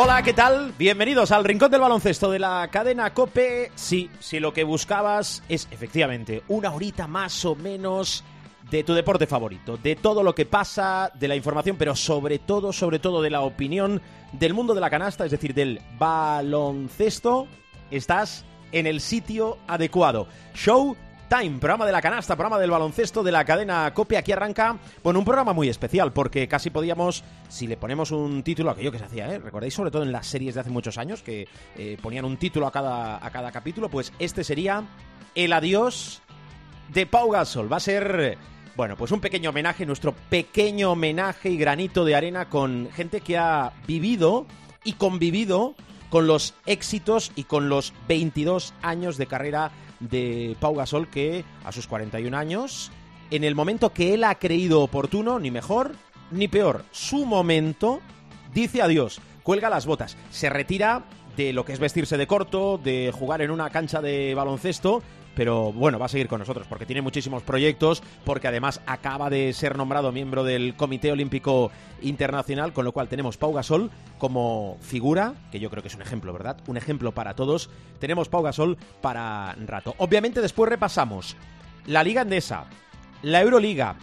Hola, ¿qué tal? Bienvenidos al Rincón del Baloncesto de la cadena Cope. Sí, si lo que buscabas es efectivamente una horita más o menos de tu deporte favorito, de todo lo que pasa, de la información, pero sobre todo, sobre todo de la opinión del mundo de la canasta, es decir, del baloncesto, estás en el sitio adecuado. Show Time, programa de la canasta, programa del baloncesto de la cadena Cope. Aquí arranca, bueno, un programa muy especial porque casi podíamos, si le ponemos un título, aquello que se hacía, ¿eh? ¿Recordáis sobre todo en las series de hace muchos años que eh, ponían un título a cada, a cada capítulo? Pues este sería El adiós de Pau Gasol. Va a ser, bueno, pues un pequeño homenaje, nuestro pequeño homenaje y granito de arena con gente que ha vivido y convivido con los éxitos y con los 22 años de carrera de Pau Gasol que a sus 41 años, en el momento que él ha creído oportuno, ni mejor ni peor, su momento, dice adiós, cuelga las botas, se retira de lo que es vestirse de corto, de jugar en una cancha de baloncesto, pero bueno, va a seguir con nosotros porque tiene muchísimos proyectos, porque además acaba de ser nombrado miembro del Comité Olímpico Internacional, con lo cual tenemos Pau Gasol como figura, que yo creo que es un ejemplo, ¿verdad? Un ejemplo para todos. Tenemos Pau Gasol para rato. Obviamente después repasamos la Liga Endesa, la Euroliga,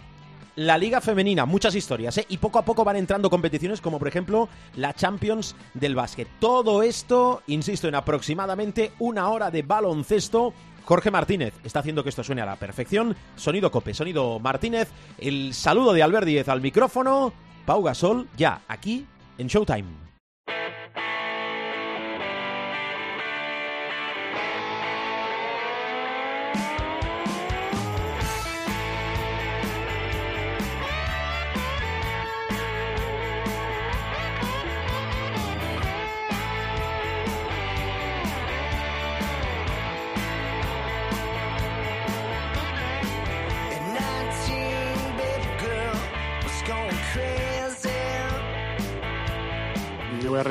la Liga Femenina, muchas historias, ¿eh? Y poco a poco van entrando competiciones como por ejemplo la Champions del básquet. Todo esto, insisto, en aproximadamente una hora de baloncesto Jorge Martínez está haciendo que esto suene a la perfección. Sonido Cope, sonido Martínez. El saludo de Albert Díez al micrófono. Pau Gasol, ya, aquí en Showtime.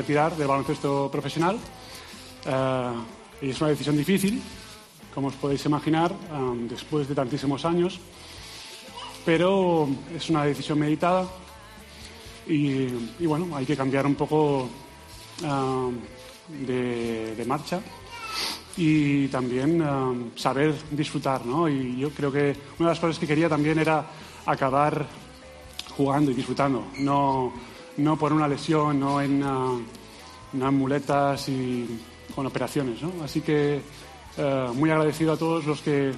Retirar del baloncesto profesional eh, y es una decisión difícil, como os podéis imaginar, después de tantísimos años, pero es una decisión meditada y, y bueno, hay que cambiar un poco de, marcha y también saber disfrutar, ¿no? Y yo creo que una de las cosas que quería también era acabar jugando y disfrutando, no no por una lesión, no en, uh, no en muletas y con operaciones. ¿no? Así que uh, muy agradecido a todos los que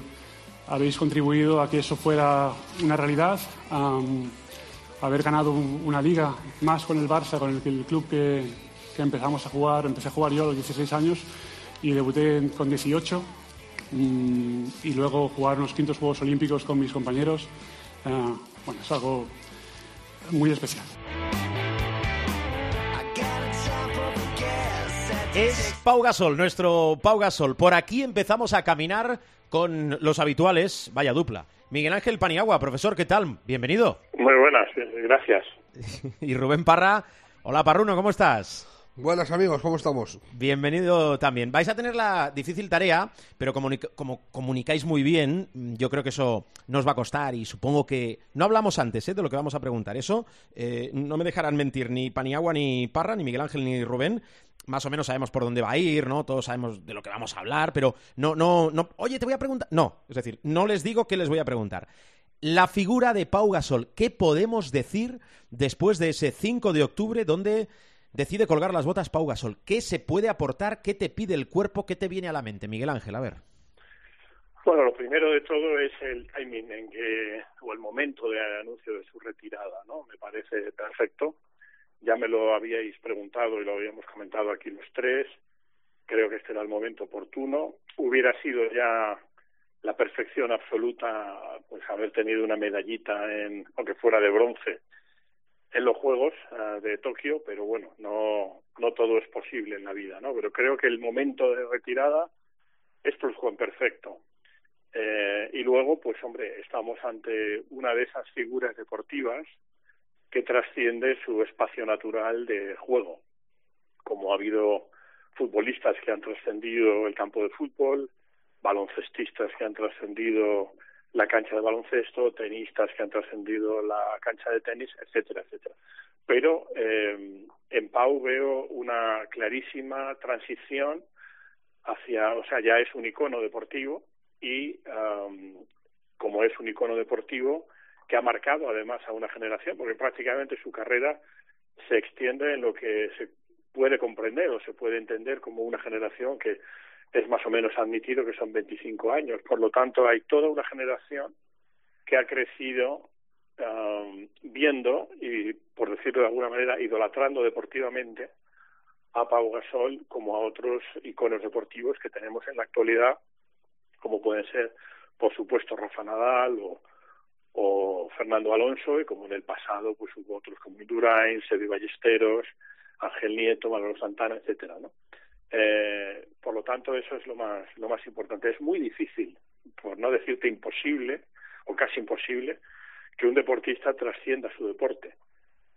habéis contribuido a que eso fuera una realidad. Haber ganado un, una liga más con el Barça, con el, el club que, empezamos a jugar, empecé a jugar yo a los 16 años y debuté con 18 um, y luego jugar unos quintos Juegos Olímpicos con mis compañeros. Uh, bueno, es algo muy especial. Es Pau Gasol, nuestro Pau Gasol. Por aquí empezamos a caminar con los habituales, vaya dupla. Miguel Ángel Paniagua, profesor, ¿qué tal? Bienvenido. Muy buenas, gracias. y Rubén Parra, hola Parruno, ¿cómo estás? Buenas amigos, ¿cómo estamos? Bienvenido también. Vais a tener la difícil tarea, pero como, como comunicáis muy bien, yo creo que eso nos va a costar y supongo que no hablamos antes ¿eh? de lo que vamos a preguntar. Eso eh, no me dejarán mentir ni Paniagua, ni Parra, ni Miguel Ángel, ni Rubén. Más o menos sabemos por dónde va a ir, ¿no? Todos sabemos de lo que vamos a hablar, pero no, no, no. Oye, te voy a preguntar. No, es decir, no les digo qué les voy a preguntar. La figura de Pau Gasol, ¿qué podemos decir después de ese 5 de octubre donde decide colgar las botas Pau Gasol. ¿Qué se puede aportar? ¿Qué te pide el cuerpo? ¿Qué te viene a la mente, Miguel Ángel? A ver. Bueno, lo primero de todo es el timing en que, o el momento del anuncio de su retirada, ¿no? Me parece perfecto. Ya me lo habíais preguntado y lo habíamos comentado aquí los tres. Creo que este era el momento oportuno. Hubiera sido ya la perfección absoluta, pues haber tenido una medallita en, aunque fuera de bronce, en los Juegos uh, de Tokio, pero bueno, no, no todo es posible en la vida, ¿no? Pero creo que el momento de retirada es perfecto. Eh, y luego, pues hombre, estamos ante una de esas figuras deportivas que trasciende su espacio natural de juego, como ha habido futbolistas que han trascendido el campo de fútbol, baloncestistas que han trascendido la cancha de baloncesto, tenistas que han trascendido la cancha de tenis, etcétera, etcétera. Pero eh, en Pau veo una clarísima transición hacia, o sea, ya es un icono deportivo y um, como es un icono deportivo que ha marcado además a una generación, porque prácticamente su carrera se extiende en lo que se puede comprender o se puede entender como una generación que es más o menos admitido que son 25 años. Por lo tanto, hay toda una generación que ha crecido um, viendo y, por decirlo de alguna manera, idolatrando deportivamente a Pau Gasol como a otros iconos deportivos que tenemos en la actualidad, como pueden ser, por supuesto, Rafa Nadal o, o Fernando Alonso, y como en el pasado pues hubo otros como Indurain, Sebi Ballesteros, Ángel Nieto, Manolo Santana, etcétera, ¿no? Eh, por lo tanto, eso es lo más, lo más importante. Es muy difícil, por no decirte imposible, o casi imposible, que un deportista trascienda su deporte.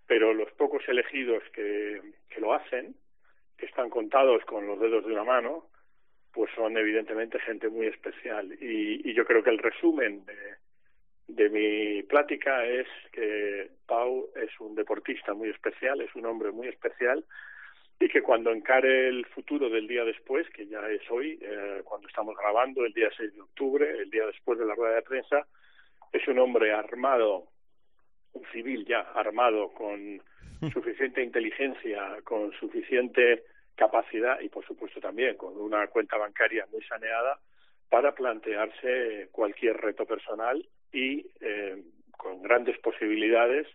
Pero los pocos elegidos que, que lo hacen, que están contados con los dedos de una mano, pues son evidentemente gente muy especial. Y, y yo creo que el resumen de, de mi plática es que Pau es un deportista muy especial, es un hombre muy especial y que cuando encare el futuro del día después, que ya es hoy, eh, cuando estamos grabando, el día 6 de octubre, el día después de la rueda de prensa, es un hombre armado, un civil ya armado, con suficiente inteligencia, con suficiente capacidad y, por supuesto, también con una cuenta bancaria muy saneada para plantearse cualquier reto personal y eh, con grandes posibilidades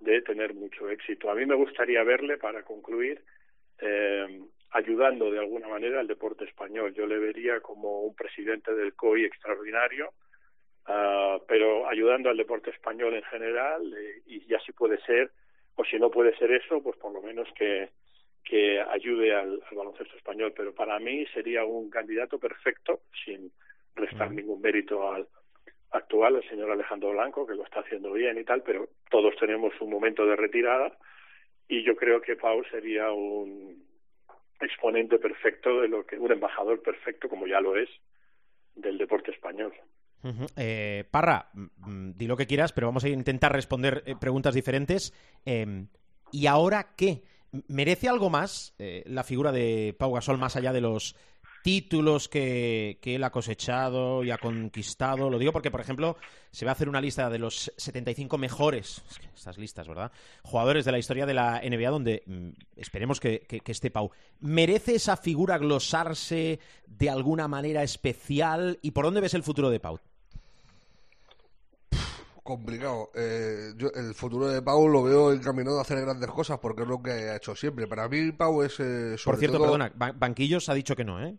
de tener mucho éxito. A mí me gustaría verle, para concluir, eh, ayudando de alguna manera al deporte español. Yo le vería como un presidente del COI extraordinario, uh, pero ayudando al deporte español en general eh, y ya si puede ser, o si no puede ser eso, pues por lo menos que, que ayude al, al baloncesto español. Pero para mí sería un candidato perfecto, sin restar ningún mérito al actual, el señor Alejandro Blanco, que lo está haciendo bien y tal, pero todos tenemos un momento de retirada y yo creo que Pau sería un exponente perfecto de lo que un embajador perfecto como ya lo es del deporte español. Uh eh, Parra, di lo que quieras, pero vamos a intentar responder eh, preguntas diferentes. Eh, ¿Y ahora qué? ¿Merece algo más eh, la figura de Pau Gasol más allá de los títulos que, que, él ha cosechado y ha conquistado. Lo digo porque, por ejemplo, se va a hacer una lista de los 75 mejores, estas listas, ¿verdad? Jugadores de la historia de la NBA donde mm, esperemos que, que, que, esté Pau. ¿Merece esa figura glosarse de alguna manera especial? ¿Y por dónde ves el futuro de Pau? complicado. Eh, yo, el futuro de Pau lo veo encaminado a hacer grandes cosas porque es lo que ha hecho siempre. Para mí, Pau es. Eh, Por cierto, todo... perdona, Banquillos ha dicho que no, ¿eh?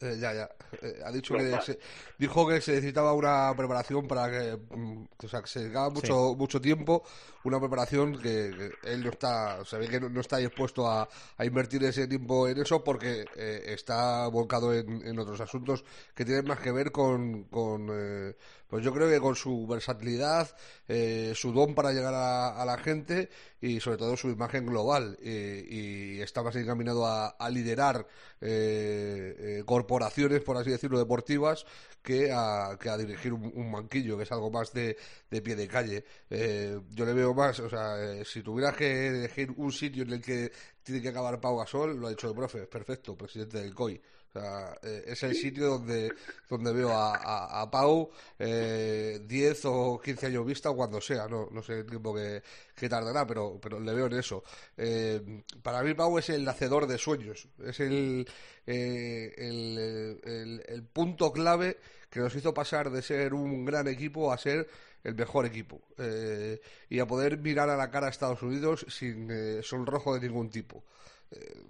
Eh, ya, ya. Eh, ha dicho que se, dijo que se necesitaba una preparación para que, mm, o sea, que se dedicaba mucho, sí. mucho tiempo, una preparación que, que, él no está, se ve que no, no está dispuesto a, a, invertir ese tiempo en eso porque eh, está volcado en, en, otros asuntos que tienen más que ver con, con eh, pues yo creo que con su versatilidad, eh, su don para llegar a, la gente y sobre todo su imagen global y, está más encaminado a, liderar eh, corporaciones, por así decirlo, deportivas que a, que a dirigir un, un, banquillo, que es algo más de, pie de calle. Eh, yo le veo más, o sea, eh, si tuvieras que elegir un sitio en el que tiene que acabar Pau Gasol, lo ha dicho el profe, perfecto, presidente del COI. O sea, eh, es el sitio donde, donde veo a, a, Pau eh, 10 o 15 años vista cuando sea, no, no sé el tiempo que, que tardará, pero, pero le veo en eso. Eh, para mí Pau es el hacedor de sueños, es el, eh, el, el, punto clave que nos hizo pasar de ser un gran equipo a ser el mejor equipo eh, y a poder mirar a la cara a Estados Unidos sin eh, sonrojo de ningún tipo. Eh,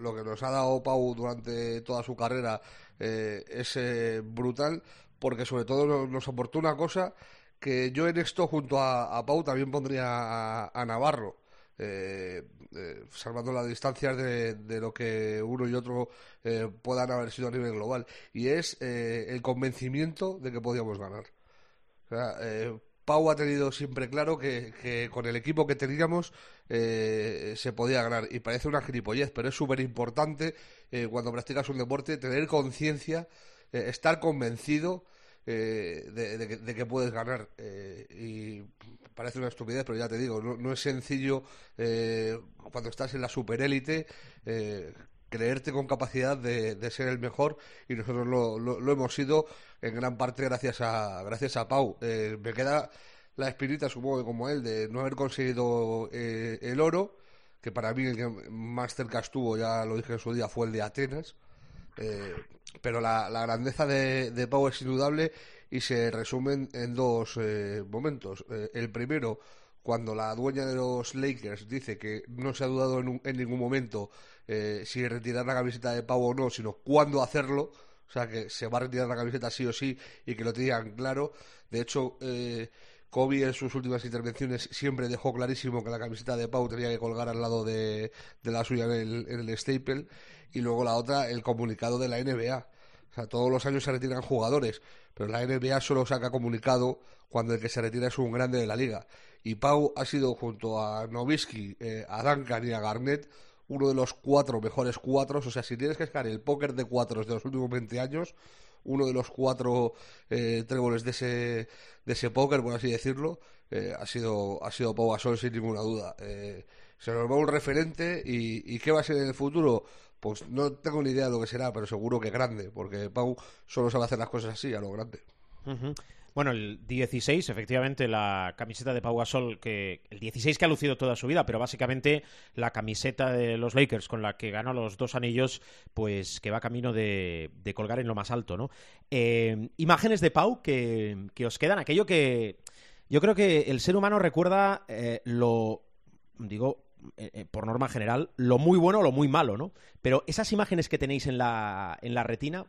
lo, que nos ha dado Pau durante toda su carrera eh, es eh, brutal porque sobre todo nos, aportó una cosa que yo en esto junto a, Pau también pondría a, Navarro eh, eh, salvando las distancias de, lo que uno y otro eh, puedan haber sido a nivel global. Y es el convencimiento de que podíamos ganar. Pau ha tenido siempre claro que, con el equipo que teníamos se podía ganar. Y parece una gilipollez, pero es súper importante cuando practicas un deporte tener conciencia, estar convencido de, que, puedes ganar. y parece una estupidez, pero ya te digo, no, es sencillo eh, cuando estás en la superélite eh, creerte con capacidad de, ser el mejor y nosotros lo, lo, hemos sido en gran parte gracias a, gracias a Pau. Eh, me queda la espinita, supongo que como él, de no haber conseguido eh, el oro, que para mí el que más cerca estuvo, ya lo dije en su día, fue el de Atenas. pero la, grandeza de, de Pau es indudable y se resumen en dos eh, momentos. Eh, el primero, cuando la dueña de los Lakers dice que no se ha dudado en ningún momento eh, si retirar la camiseta de Pau o no, sino cuándo hacerlo. O sea, que se va a retirar la camiseta sí o sí y que lo tengan claro. De hecho, Kobe en sus últimas intervenciones siempre dejó clarísimo que la camiseta de Pau tenía que colgar al lado de, la suya en el, en el Staple. Y luego la otra, el comunicado de la NBA. O sea, todos los años se retiran jugadores pero la NBA solo saca comunicado cuando el que se retira es un grande de la liga. Y Pau ha sido, junto a Novisky, eh, a Duncan y a Garnett, uno de los cuatro mejores cuatros. O sea, si tienes que sacar el póker de cuatros de los últimos 20 años, uno de los cuatro eh, tréboles de ese, de ese póker, por así decirlo, eh, ha, sido, ha sido Pau Gasol sin ninguna duda. Eh, se nos va un referente y, y ¿qué va a ser en el futuro? Pues no tengo ni idea de lo que será, pero seguro que grande, porque Pau solo sabe hacer las cosas así, a lo grande. Bueno, el 16, efectivamente, la camiseta de Pau Gasol, que el 16 que ha lucido toda su vida, pero básicamente la camiseta de los Lakers con la que ganó los dos anillos, pues que va camino de, colgar en lo más alto, ¿no? Eh, imágenes de Pau que, os quedan, aquello que yo creo que el ser humano recuerda eh, lo, digo, eh, eh, por norma general, lo muy bueno o lo muy malo, ¿no? Pero esas imágenes que tenéis en la, en la retina,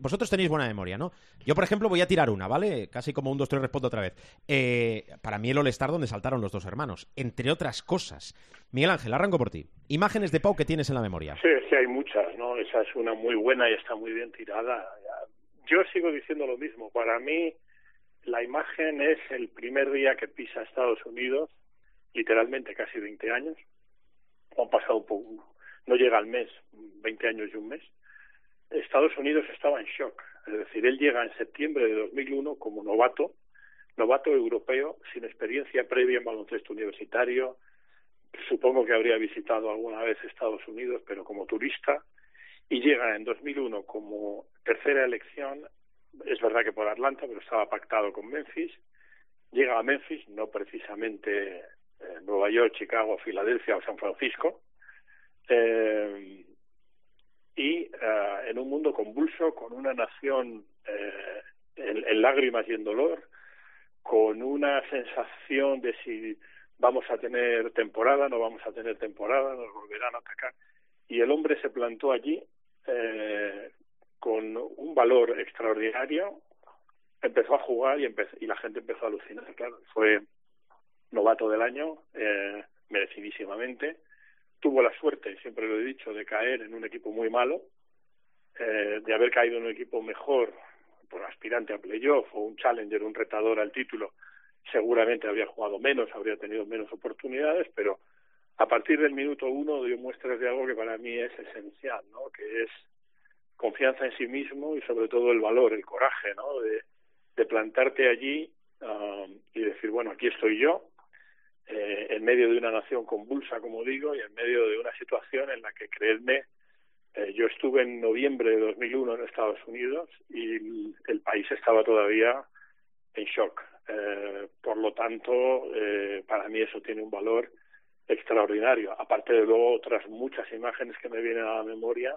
vosotros tenéis buena memoria, ¿no? Yo, por ejemplo, voy a tirar una, ¿vale? Casi como un 2-3 respondo otra vez. Eh, para mí el All-Star donde saltaron los dos hermanos, entre otras cosas. Miguel Ángel, arranco por ti. Imágenes de Pau que tienes en la memoria. Sí, sí, hay muchas, ¿no? Esa es una muy buena y está muy bien tirada. Yo sigo diciendo lo mismo. Para mí, la imagen es el primer día que pisa Estados Unidos literalmente casi 20 años, han pasado poco, no llega al mes, 20 años y un mes, Estados Unidos estaba en shock. Es decir, él llega en septiembre de 2001 como novato, novato europeo, sin experiencia previa en baloncesto universitario. Supongo que habría visitado alguna vez Estados Unidos, pero como turista. Y llega en 2001 como tercera elección. Es verdad que por Atlanta, pero estaba pactado con Memphis. Llega a Memphis, no precisamente eh, Nueva York, Chicago, Filadelfia o San Francisco, eh, y eh, en un mundo convulso, con una nación eh, en, lágrimas y en dolor, con una sensación de si vamos a tener temporada, no vamos a tener temporada, nos volverán a atacar. Y el hombre se plantó allí eh, con un valor extraordinario, empezó a jugar y, y la gente empezó a alucinar, claro, fue novato del año, eh, merecidísimamente. Tuvo la suerte, siempre lo he dicho, de caer en un equipo muy malo, eh, de haber caído en un equipo mejor, por aspirante a playoff o un challenger, un retador al título, seguramente habría jugado menos, habría tenido menos oportunidades, pero a partir del minuto uno dio muestras de algo que para mí es esencial, ¿no? Que es confianza en sí mismo y sobre todo el valor, el coraje, ¿no? De, de plantarte allí um, y decir, bueno, aquí estoy yo, eh, en medio de una nación convulsa, como digo, y en medio de una situación en la que, creedme, eh, yo estuve en noviembre de 2001 en Estados Unidos y el, país estaba todavía en shock. Eh, por lo tanto, eh, para mí eso tiene un valor extraordinario. Aparte de luego otras muchas imágenes que me vienen a la memoria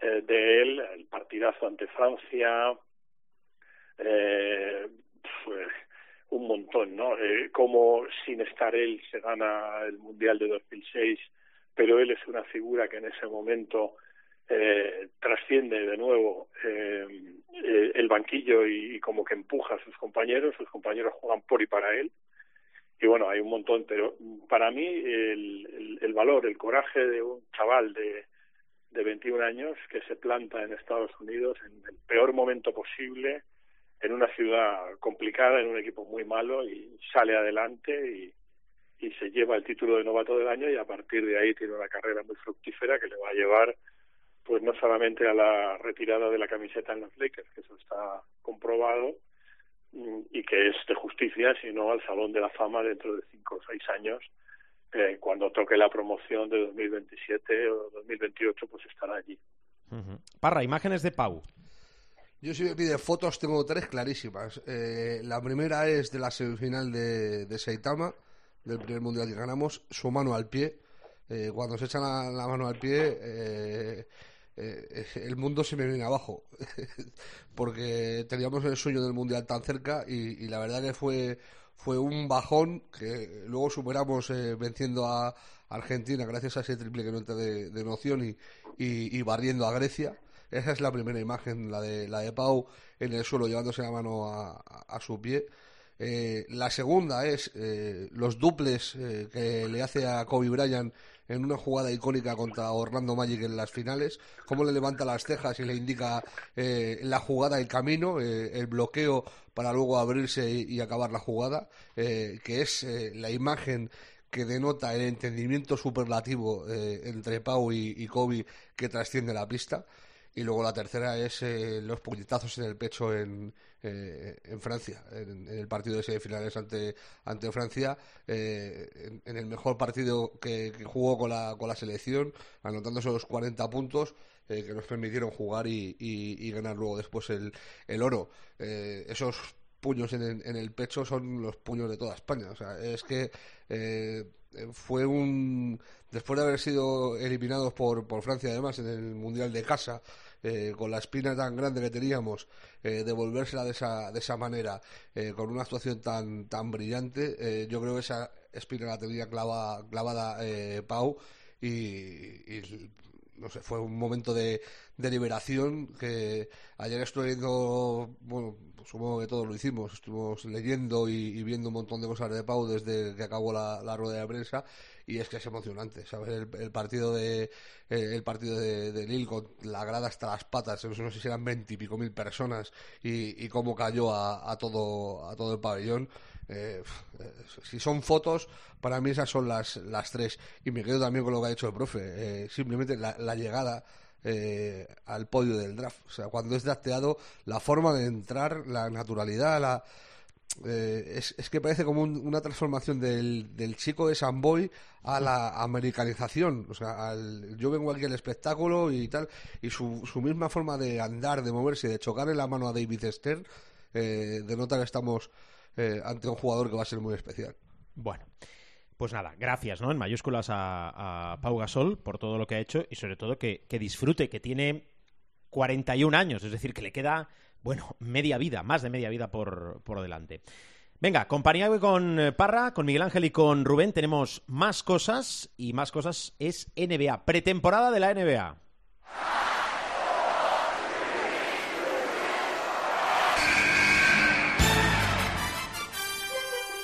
eh, de él, el partidazo ante Francia, eh, pues, un montón, ¿no? Eh, como sin estar él se gana el Mundial de 2006, pero él es una figura que en ese momento eh, trasciende de nuevo eh, el banquillo y, como que empuja a sus compañeros, sus compañeros juegan por y para él. y bueno, hay un montón, pero para mí el, el, valor, el coraje de un chaval de, de 21 años que se planta en Estados Unidos en el peor momento posible, en una ciudad complicada, en un equipo muy malo y sale adelante y, se lleva el título de novato del año y a partir de ahí tiene una carrera muy fructífera que le va a llevar pues no solamente a la retirada de la camiseta en los Lakers, que eso está comprobado, y que es de justicia, sino al Salón de la Fama dentro de cinco o seis años, eh, cuando toque la promoción de 2027 o 2028, pues estará allí. Parra, imágenes de Pau. Yo si me pide fotos tengo tres clarísimas. Eh, la primera es de la semifinal de, de Saitama, del primer mundial que ganamos, su mano al pie. Eh, cuando se echa la, mano al pie, eh, el mundo se me viene abajo porque teníamos el sueño del mundial tan cerca y, la verdad que fue fue un bajón que luego superamos venciendo a Argentina gracias a ese triple que no entra de, noción y, y, barriendo a Grecia esa es la primera imagen la de la de Pau en el suelo llevándose la mano a, su pie eh, la segunda es los duples que le hace a Kobe Bryant en una jugada icónica contra Orlando Magic en las finales, cómo le levanta las cejas y le indica eh, la jugada, el camino, eh, el bloqueo para luego abrirse y, acabar la jugada, eh, que es la imagen que denota el entendimiento superlativo entre Pau y, y Kobe que trasciende la pista. Y luego la tercera es eh, los puñetazos en el pecho en, eh, en Francia, en, el partido de semifinales ante, ante Francia, eh, en, el mejor partido que, jugó con la, con la selección, anotándose los 40 puntos. que nos permitieron jugar y, y, ganar luego después el, el oro. esos puños en, en, el pecho son los puños de toda España. O sea, es que fue un. Después de haber sido eliminados por, por Francia, además, en el Mundial de Casa, eh, con la espina tan grande que teníamos, eh, devolvérsela de esa, de esa manera, eh, con una actuación tan, tan brillante, eh, yo creo que esa espina la tenía clavada, clavada Pau y, no sé, fue un momento de, de liberación que ayer estuve viendo, bueno, supongo que todos lo hicimos, estuvimos leyendo y, viendo un montón de cosas de Pau desde que acabó la, rueda de prensa y es que es emocionante, ¿sabes? El, partido de el partido de, Lille con la grada hasta las patas, no sé si eran veintipico mil personas y, y, cómo cayó a, todo a todo el pabellón. Eh, si son fotos, para mí esas son las, las tres. Y me quedo también con lo que ha dicho el profe. Eh, simplemente la, llegada eh, al podio del draft. O sea, cuando es drafteado, la forma de entrar, la naturalidad, la, eh, es, que parece como una transformación del, del, chico de Samboy a la americanización. O sea, yo vengo aquí al espectáculo y tal, y su, su misma forma de andar, de moverse, de chocarle la mano a David Stern, eh, denota que estamos eh, ante un jugador que va a ser muy especial. Bueno. Pues nada, gracias, ¿no? En mayúsculas a, Pau Gasol por todo lo que ha hecho y sobre todo que, que disfrute, que tiene 41 años, es decir, que le queda bueno, media vida, más de media vida por, por delante. Venga, compañía con eh, Parra, con Miguel Ángel y con Rubén tenemos más cosas y más cosas es NBA, pretemporada de la NBA.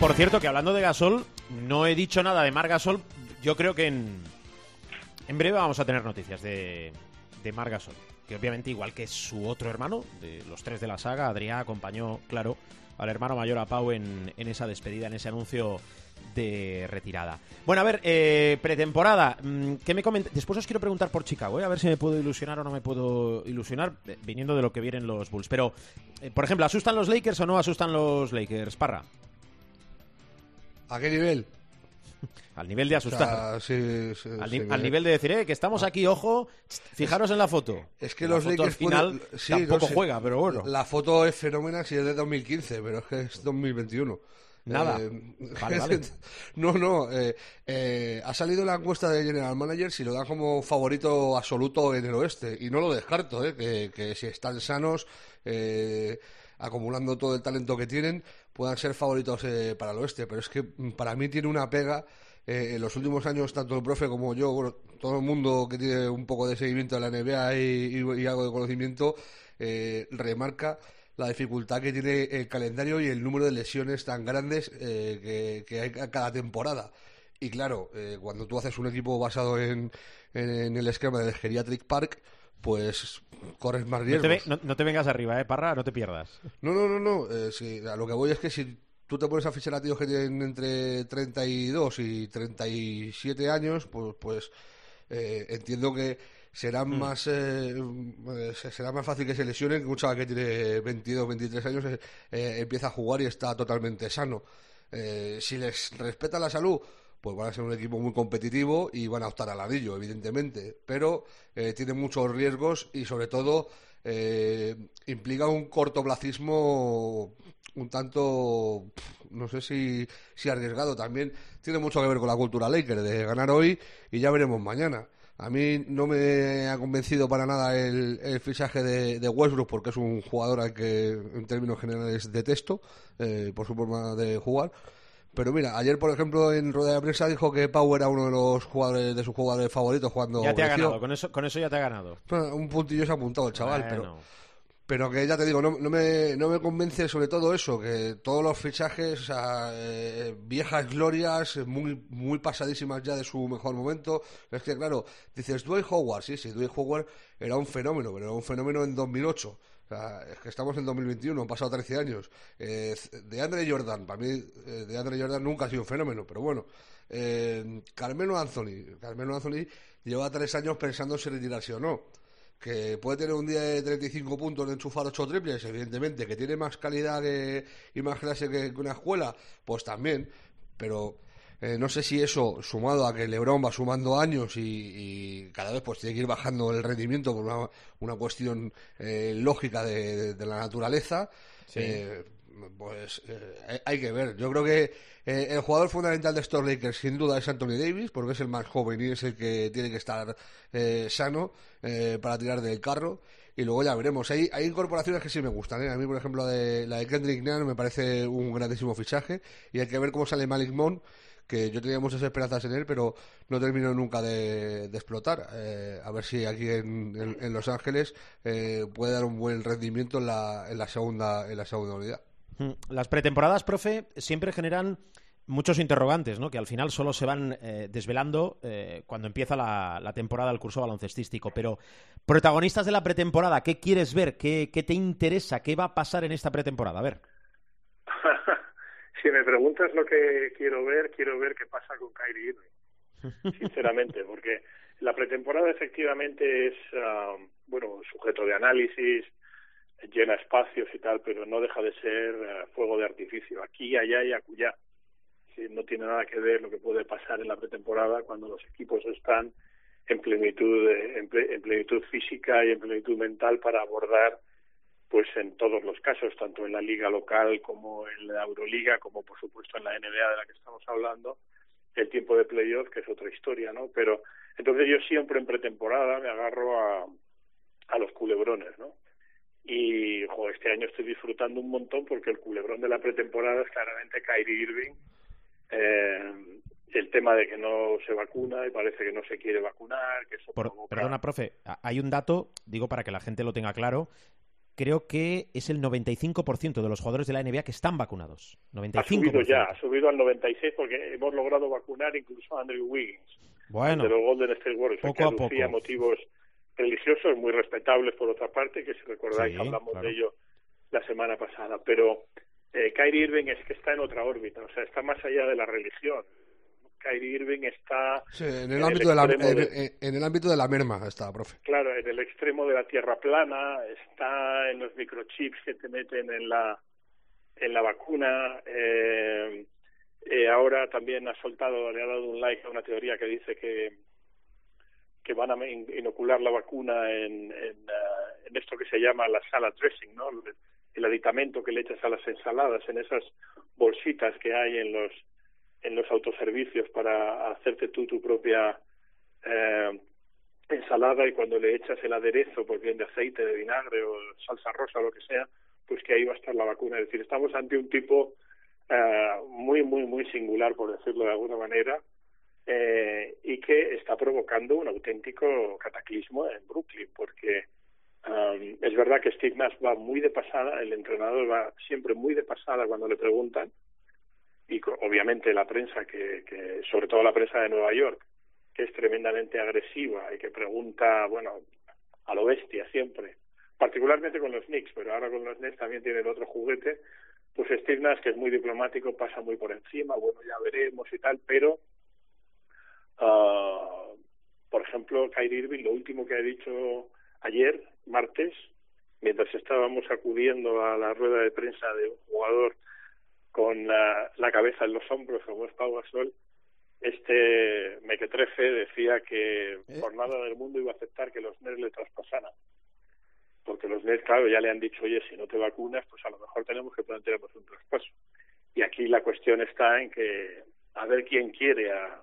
Por cierto, que hablando de Gasol, no he dicho nada de Mar Gasol. Yo creo que en, en breve vamos a tener noticias de, de Mar Gasol que obviamente igual que su otro hermano, de los tres de la saga, Adrián acompañó, claro, al hermano mayor a Pau en, esa despedida, en ese anuncio de retirada. Bueno, a ver, eh, pretemporada, mm, ¿qué me Después os quiero preguntar por Chicago, ¿eh? a ver si me puedo ilusionar o no me puedo ilusionar, eh, viniendo de lo que vienen los Bulls. Pero, por ejemplo, ¿asustan los Lakers o no asustan los Lakers? Parra. ¿A qué nivel? Al nivel de asustar. al, nivel de decir, eh, que estamos aquí, ojo, fijaros en la foto. Es que los Lakers final tampoco juega, pero bueno. La foto es fenómena si es de 2015, pero es que es 2021. Nada. no, no. ha salido la encuesta de General Manager y lo dan como favorito absoluto en el oeste. Y no lo descarto, que, que si están sanos, acumulando todo el talento que tienen, puedan ser favoritos para el oeste. Pero es que mm, para mí tiene una pega eh, en los últimos años, tanto el profe como yo, todo el mundo que tiene un poco de seguimiento de la NBA y, algo de conocimiento, eh, remarca la dificultad que tiene el calendario y el número de lesiones tan grandes eh, que, hay cada temporada. Y claro, cuando tú haces un equipo basado en, el esquema del Geriatric Park, pues corres más riesgos. No te, vengas arriba, ¿eh, Parra? No te pierdas. No, no, no, no. a lo que voy es que si tú te pones a fichar a tíos que tienen entre 32 y 37 años, pues, pues eh, entiendo que será mm. más eh, será más fácil que se lesionen que un chaval que tiene 22, 23 años eh, empieza a jugar y está totalmente sano. si les respeta la salud, pues van a ser un equipo muy competitivo y van a optar al anillo, evidentemente. Pero tiene muchos riesgos y sobre todo implica un cortoplacismo un tanto, no sé si, si arriesgado también. Tiene mucho que ver con la cultura Laker, de ganar hoy y ya veremos mañana. A mí no me ha convencido para nada el, fichaje de, Westbrook porque es un jugador al que en términos generales detesto eh, por su forma de jugar. Pero mira, ayer por ejemplo en rueda de prensa dijo que Pau era uno de los jugadores de sus jugadores favoritos cuando ya te ha ganado, con eso, con eso ya te ha ganado. un puntillo se ha apuntado el chaval, pero pero que ya te digo, no, no, me, no me convence sobre todo eso, que todos los fichajes, o sea, eh, viejas glorias, muy, muy pasadísimas ya de su mejor momento. Es que, claro, dices, Dwight Howard, sí, sí, Dwight Howard era un fenómeno, pero era un fenómeno en 2008. Es que estamos en 2021, han pasado 13 años. Eh, de Andre Jordan, para mí, eh, de Andre Jordan nunca ha sido un fenómeno, pero bueno. Eh, Carmelo Anthony, Carmelo Anthony lleva tres años pensando si retirarse o no que puede tener un día de 35 puntos de enchufar 8 triples, evidentemente, que tiene más calidad y más clase que, una escuela, pues también, pero eh, no sé si eso, sumado a que Lebron va sumando años y, cada vez pues tiene que ir bajando el rendimiento por una, una cuestión eh, lógica de, la naturaleza, eh, pues hay que ver. Yo creo que el jugador fundamental de estos Lakers sin duda es Anthony Davis, porque es el más joven y es el que tiene que estar sano eh, para tirar del carro y luego ya veremos. Hay, hay incorporaciones que sí me gustan. ¿eh? A mí, por ejemplo, la de, la de Kendrick Nunn me parece un grandísimo fichaje y hay que ver cómo sale Malik Monk que yo tenía muchas esperanzas en él, pero no terminó nunca de, explotar. Eh, a ver si aquí en, en, Los Ángeles puede dar un buen rendimiento en la, en la segunda en la segunda unidad. Mm. Las pretemporadas, profe, siempre generan muchos interrogantes, ¿no? Que al final solo se van eh, desvelando eh, cuando empieza la, temporada del curso baloncestístico. Pero protagonistas de la pretemporada, ¿qué quieres ver? ¿Qué, te interesa? ¿Qué va a pasar en esta pretemporada? A ver. si me preguntas lo que quiero ver, quiero ver qué pasa con Kyrie Irving, sinceramente, porque la pretemporada efectivamente es, ah, bueno, sujeto de análisis, llena espacios y tal, pero no deja de ser ah, fuego de artificio, aquí, allá y acullá. No tiene nada que ver lo que puede pasar en la pretemporada cuando los equipos están en plenitud, en, plenitud física y en plenitud mental para abordar pues en todos los casos, tanto en la liga local como en la Euroliga, como por supuesto en la NBA de la que estamos hablando, el tiempo de playoff, que es otra historia, ¿no? Pero entonces yo siempre en pretemporada me agarro a, a los culebrones, ¿no? Y este año estoy disfrutando un montón porque el culebrón de la pretemporada es claramente Kyrie Irving, eh, el tema de que no se vacuna y parece que no se quiere vacunar. Que eso Perdona, profe, hay un dato, digo para que la gente lo tenga claro. Creo que es el 95% de los jugadores de la NBA que están vacunados. 95%. Ha subido ya, ha subido al 96% porque hemos logrado vacunar incluso a Andrew Wiggins. Bueno, de los Golden State Warriors, poco a poco. motivos religiosos muy respetables por otra parte, que si recordáis hablamos de ello la semana pasada. Pero eh, Kyrie Irving es que está en otra órbita, o sea, está más allá de la religión. Kyrie Irving está en, el ámbito de la, en, el ámbito de la merma está, profe. Claro, en el extremo de la tierra plana, está en los microchips que te meten en la en la vacuna. Eh, eh, ahora también ha soltado, le ha dado un like a una teoría que dice que que van a inocular la vacuna en, en, uh, en esto que se llama la sala dressing, ¿no? el aditamento que le echas a las ensaladas en esas bolsitas que hay en los en los autoservicios para hacerte tú tu propia eh, ensalada y cuando le echas el aderezo, pues bien de aceite, de vinagre o salsa rosa o lo que sea, pues que ahí va a estar la vacuna. Es decir, estamos ante un tipo eh, muy, muy, muy singular, por decirlo de alguna manera, eh, y que está provocando un auténtico cataclismo en Brooklyn, porque um, es verdad que Nash va muy de pasada, el entrenador va siempre muy de pasada cuando le preguntan, y obviamente la prensa, que, que sobre todo la prensa de Nueva York, que es tremendamente agresiva y que pregunta, bueno, a lo bestia siempre, particularmente con los Knicks, pero ahora con los Nets también tienen otro juguete, pues Steve que es muy diplomático, pasa muy por encima, bueno, ya veremos y tal, pero, uh, por ejemplo, Kyrie Irving, lo último que ha dicho ayer, martes, mientras estábamos acudiendo a la rueda de prensa de un jugador con la, la cabeza en los hombros, como es Pau Gasol, este Mequetrefe decía que ¿Eh? por nada del mundo iba a aceptar que los Nets le traspasaran. Porque los Nets, claro, ya le han dicho, oye, si no te vacunas, pues a lo mejor tenemos que plantearnos un traspaso. Y aquí la cuestión está en que a ver quién quiere a,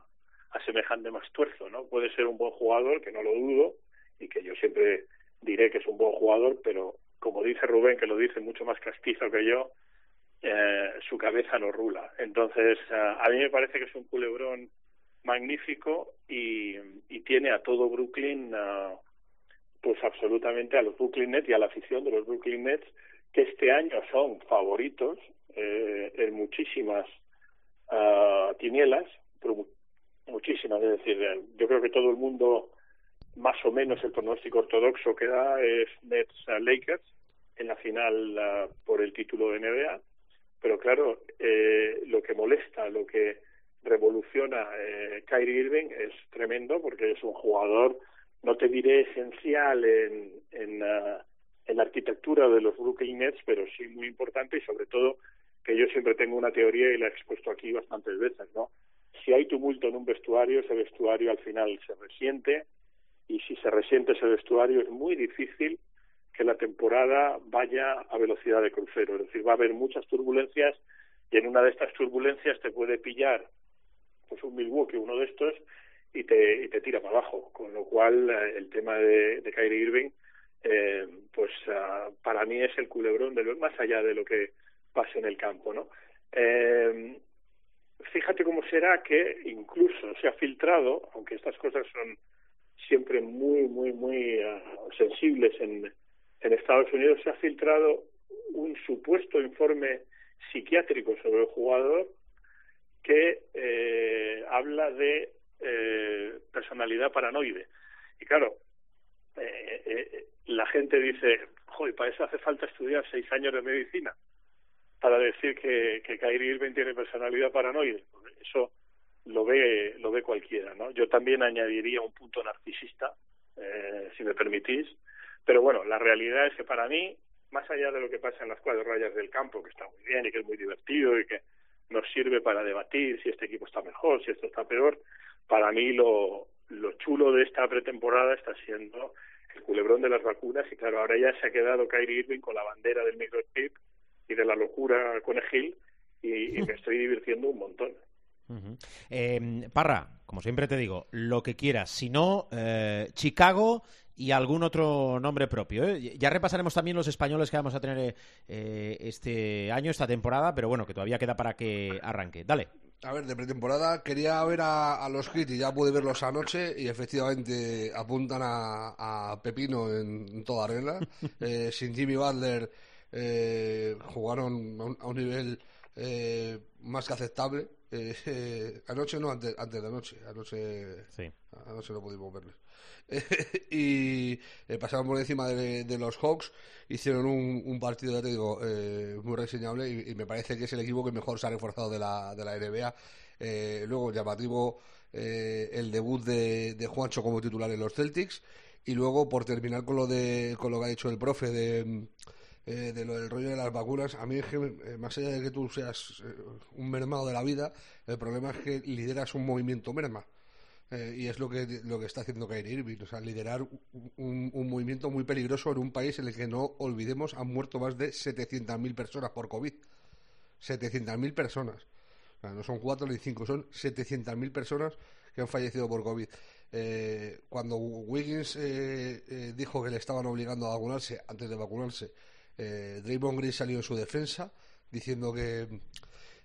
a semejante más tuerzo, ¿no? Puede ser un buen jugador, que no lo dudo, y que yo siempre diré que es un buen jugador, pero como dice Rubén, que lo dice mucho más castizo que yo, eh, su cabeza no rula. Entonces, eh, a mí me parece que es un culebrón magnífico y, y tiene a todo Brooklyn, uh, pues absolutamente a los Brooklyn Nets y a la afición de los Brooklyn Nets, que este año son favoritos eh, en muchísimas tinielas, pero muchísimas, es decir, yo creo que todo el mundo, más o menos el pronóstico ortodoxo que da es Nets-Lakers en la final por el título de NBA pero claro, eh, lo que molesta, lo que revoluciona eh, Kyrie Irving es tremendo porque es un jugador, no te diré esencial en, en, uh, en la arquitectura de los Brooklyn Nets, pero sí muy importante y sobre todo que yo siempre tengo una teoría y la he expuesto aquí bastantes veces, ¿no? Si hay tumulto en un vestuario, ese vestuario al final se resiente y si se resiente ese vestuario es muy difícil que la temporada vaya a velocidad de crucero, es decir, va a haber muchas turbulencias y en una de estas turbulencias te puede pillar pues un Milwaukee, uno de estos, y te, y te tira para abajo, con lo cual eh, el tema de, de Kyrie Irving eh, pues uh, para mí es el culebrón de lo más allá de lo que pase en el campo, ¿no? Eh, fíjate cómo será que incluso se ha filtrado, aunque estas cosas son siempre muy, muy, muy uh, sensibles en, en Estados Unidos se ha filtrado un supuesto informe psiquiátrico sobre el jugador que eh, habla de eh, personalidad paranoide. Y claro, eh, la gente dice, joder, para eso hace falta estudiar seis años de medicina para decir que, que Kyrie Irving tiene personalidad paranoide. Eso lo ve, lo ve cualquiera, ¿no? Yo también añadiría un punto narcisista, si me permitís, pero bueno, la realidad es que para mí, más allá de lo que pasa en las cuatro rayas del campo, que está muy bien y que es muy divertido y que nos sirve para debatir si este equipo está mejor, si esto está peor, para mí lo, lo chulo de esta pretemporada está siendo el culebrón de las vacunas y claro, ahora ya se ha quedado Kyrie Irving con la bandera del microchip y de la locura con y, y me estoy divirtiendo un montón. eh, Parra, como siempre te digo, lo que quieras. Si no, eh, Chicago y algún otro nombre propio. ¿eh? Ya repasaremos también los españoles que vamos a tener eh, este año, esta temporada, pero bueno, que todavía queda para que arranque. Dale. A ver, de pretemporada quería ver a, los Hits y ya pude verlos anoche y efectivamente apuntan a, Pepino en, toda regla. eh, sin Jimmy Butler eh, jugaron a un, nivel eh, más que aceptable. Eh, anoche no, antes, antes de anoche. Anoche, sí. anoche no pudimos verlos. y eh, pasaron por encima de, los Hawks, hicieron un, partido, ya te digo, eh, muy reseñable y, me parece que es el equipo que mejor se ha reforzado de la, de la NBA. Eh, luego, llamativo el debut de, Juancho como titular en los Celtics y luego, por terminar con lo, de, con lo que ha dicho el profe de... de lo del rollo de las vacunas, a mí es que, más allá de que tú seas un mermado de la vida, el problema es que lideras un movimiento merma. Eh, y es lo que, lo que está haciendo Kyrie Irving, o sea, liderar un, un, movimiento muy peligroso en un país en el que no olvidemos han muerto más de 700.000 personas por COVID. 700.000 personas. no son cuatro ni cinco, son 700.000 personas que han fallecido por COVID. Eh, cuando Wiggins eh, eh, dijo que le estaban obligando a vacunarse antes de vacunarse, Draymond Green salió en su defensa diciendo que,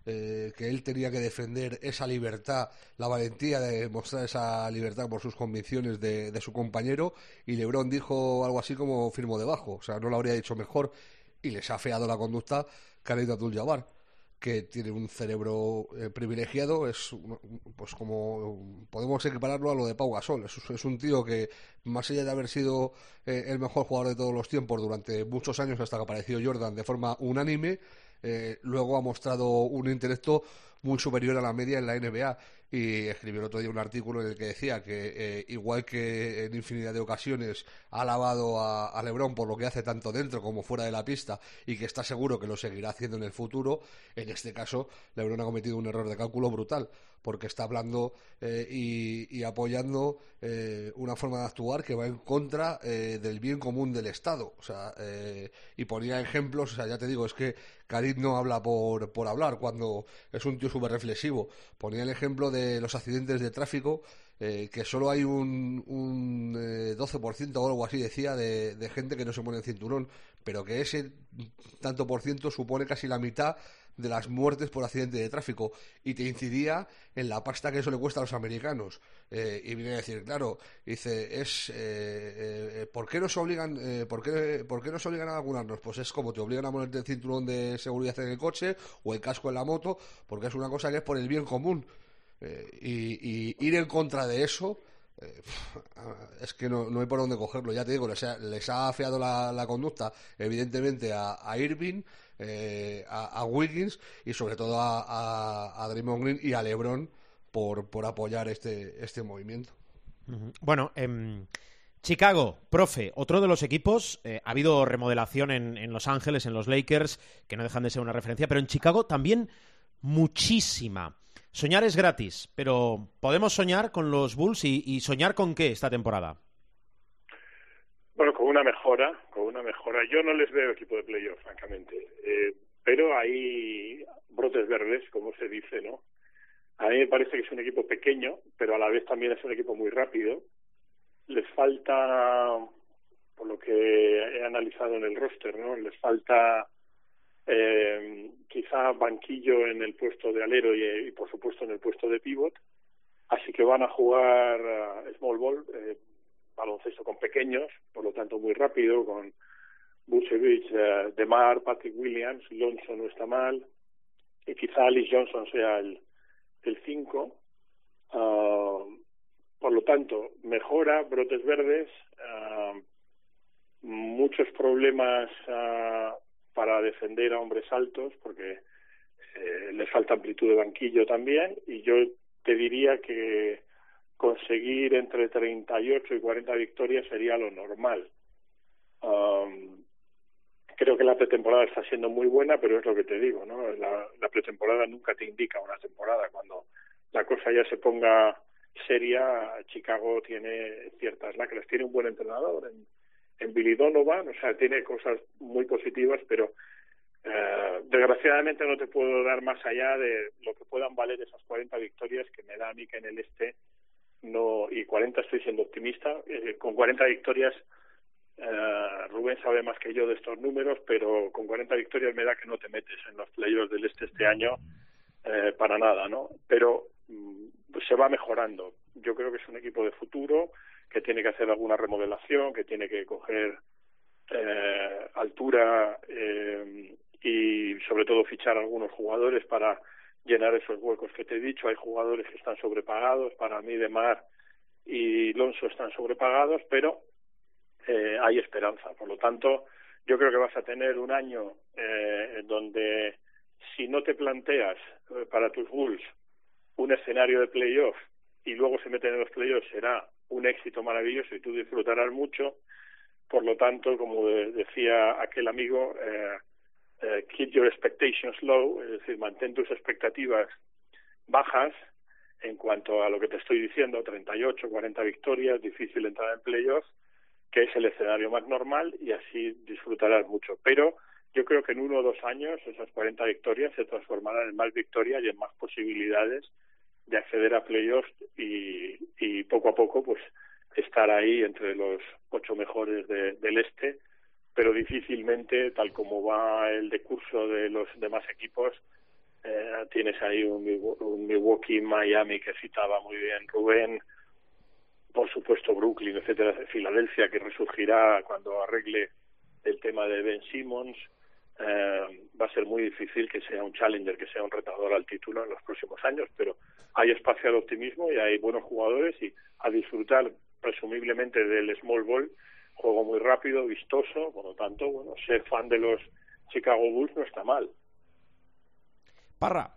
que él tenía que defender esa libertad, la valentía de mostrar esa libertad por sus convicciones de, su compañero y LeBron dijo algo así como firmo debajo, o sea, no lo habría dicho mejor y les ha feado la conducta Khalid Abdul-Jabbar que tiene un cerebro eh, privilegiado, es pues como podemos equipararlo a lo de Pau Gasol. Es, un tío que, más allá de haber sido eh, el mejor jugador de todos los tiempos durante muchos años hasta que apareció Jordan de forma unánime, eh, luego ha mostrado un intelecto muy superior a la media en la NBA y escribió el otro día un artículo en el que decía que eh, igual que en infinidad de ocasiones ha alabado a, Lebron por lo que hace tanto dentro como fuera de la pista y que está seguro que lo seguirá haciendo en el futuro, en este caso Lebron ha cometido un error de cálculo brutal porque está hablando eh, y, apoyando eh, una forma de actuar que va en contra del bien común del Estado. O sea, y ponía ejemplos, o sea, ya te digo, es que Karim no habla por, por hablar cuando es un tío súper reflexivo. Ponía el ejemplo de los accidentes de tráfico, eh, que solo hay un, un 12% eh, o algo así, decía, de, gente que no se pone el cinturón, pero que ese tanto por ciento supone casi la mitad de las muertes por accidente de tráfico y te incidía en la pasta que eso le cuesta a los americanos. Eh, y viene a decir, claro, dice, es, ¿por qué nos obligan, por, qué, por qué nos obligan a vacunarnos? Pues es como te obligan a ponerte el cinturón de seguridad en el coche o el casco en la moto, porque es una cosa que es por el bien común. Eh, y, ir en contra de eso, eh, es que no, hay por dónde cogerlo. Ya te digo, les ha, les afeado la, conducta, evidentemente, a, Irving, eh, a, Wiggins y sobre todo a, a, Draymond Green y a LeBron por, por apoyar este, este movimiento. Bueno, en Chicago, profe, otro de los equipos, ha habido remodelación en, en Los Ángeles, en los Lakers, que no dejan de ser una referencia, pero en Chicago también muchísima. Soñar es gratis, pero ¿podemos soñar con los Bulls y, soñar con qué esta temporada? Bueno, con una mejora, con una mejora. Yo no les veo equipo de playoff, francamente. Eh, pero hay brotes verdes, como se dice, ¿no? A mí me parece que es un equipo pequeño, pero a la vez también es un equipo muy rápido. Les falta, por lo que he analizado en el roster, ¿no? Les falta eh, quizá banquillo en el puesto de alero y, por supuesto en el puesto de pivot, así que van a jugar uh, small ball, eh, baloncesto con pequeños, por lo tanto muy rápido, con Busevich, uh, Demar, Patrick Williams, Lonson no está mal, y quizá Alice Johnson sea el 5. Uh, por lo tanto, mejora, brotes verdes, uh, muchos problemas uh, para defender a hombres altos, porque eh, les falta amplitud de banquillo también, y yo te diría que conseguir entre 38 y 40 victorias sería lo normal. Um, creo que la pretemporada está siendo muy buena, pero es lo que te digo, ¿no? La, la pretemporada nunca te indica una temporada. Cuando la cosa ya se ponga seria, Chicago tiene ciertas lacras. Tiene un buen entrenador en, en Billy Donovan, o sea, tiene cosas muy positivas, pero eh, desgraciadamente no te puedo dar más allá de lo que puedan valer esas 40 victorias que me da a mí que en el este no, y 40 estoy siendo optimista, eh, con 40 victorias eh, Rubén sabe más que yo de estos números, pero con 40 victorias me da que no te metes en los playoffs del este este año eh, para nada, ¿no? Pero mm, se va mejorando. Yo creo que es un equipo de futuro, que tiene que hacer alguna remodelación, que tiene que coger eh, altura eh, y sobre todo fichar algunos jugadores para llenar esos huecos que te he dicho. Hay jugadores que están sobrepagados, para mí de Mar y Lonso están sobrepagados, pero eh, hay esperanza. Por lo tanto, yo creo que vas a tener un año eh, donde si no te planteas eh, para tus Bulls un escenario de playoff y luego se meten en los playoffs será un éxito maravilloso y tú disfrutarás mucho. Por lo tanto, como decía aquel amigo, eh, eh, keep your expectations low, es decir, mantén tus expectativas bajas en cuanto a lo que te estoy diciendo, 38, 40 victorias, difícil entrar en playoffs, que es el escenario más normal y así disfrutarás mucho. Pero yo creo que en uno o dos años esas 40 victorias se transformarán en más victorias y en más posibilidades de acceder a playoffs y, poco a poco pues estar ahí entre los ocho mejores del este, pero difícilmente, tal como va el decurso de los demás equipos, eh, tienes ahí un, un Milwaukee, Miami que citaba muy bien Rubén, por supuesto Brooklyn, etcétera, Filadelfia que resurgirá cuando arregle el tema de Ben Simmons. Eh, va a ser muy difícil que sea un challenger, que sea un retador al título en los próximos años, pero hay espacio al optimismo y hay buenos jugadores y a disfrutar presumiblemente del small ball, juego muy rápido, vistoso, por lo tanto, bueno, ser fan de los Chicago Bulls no está mal. Parra.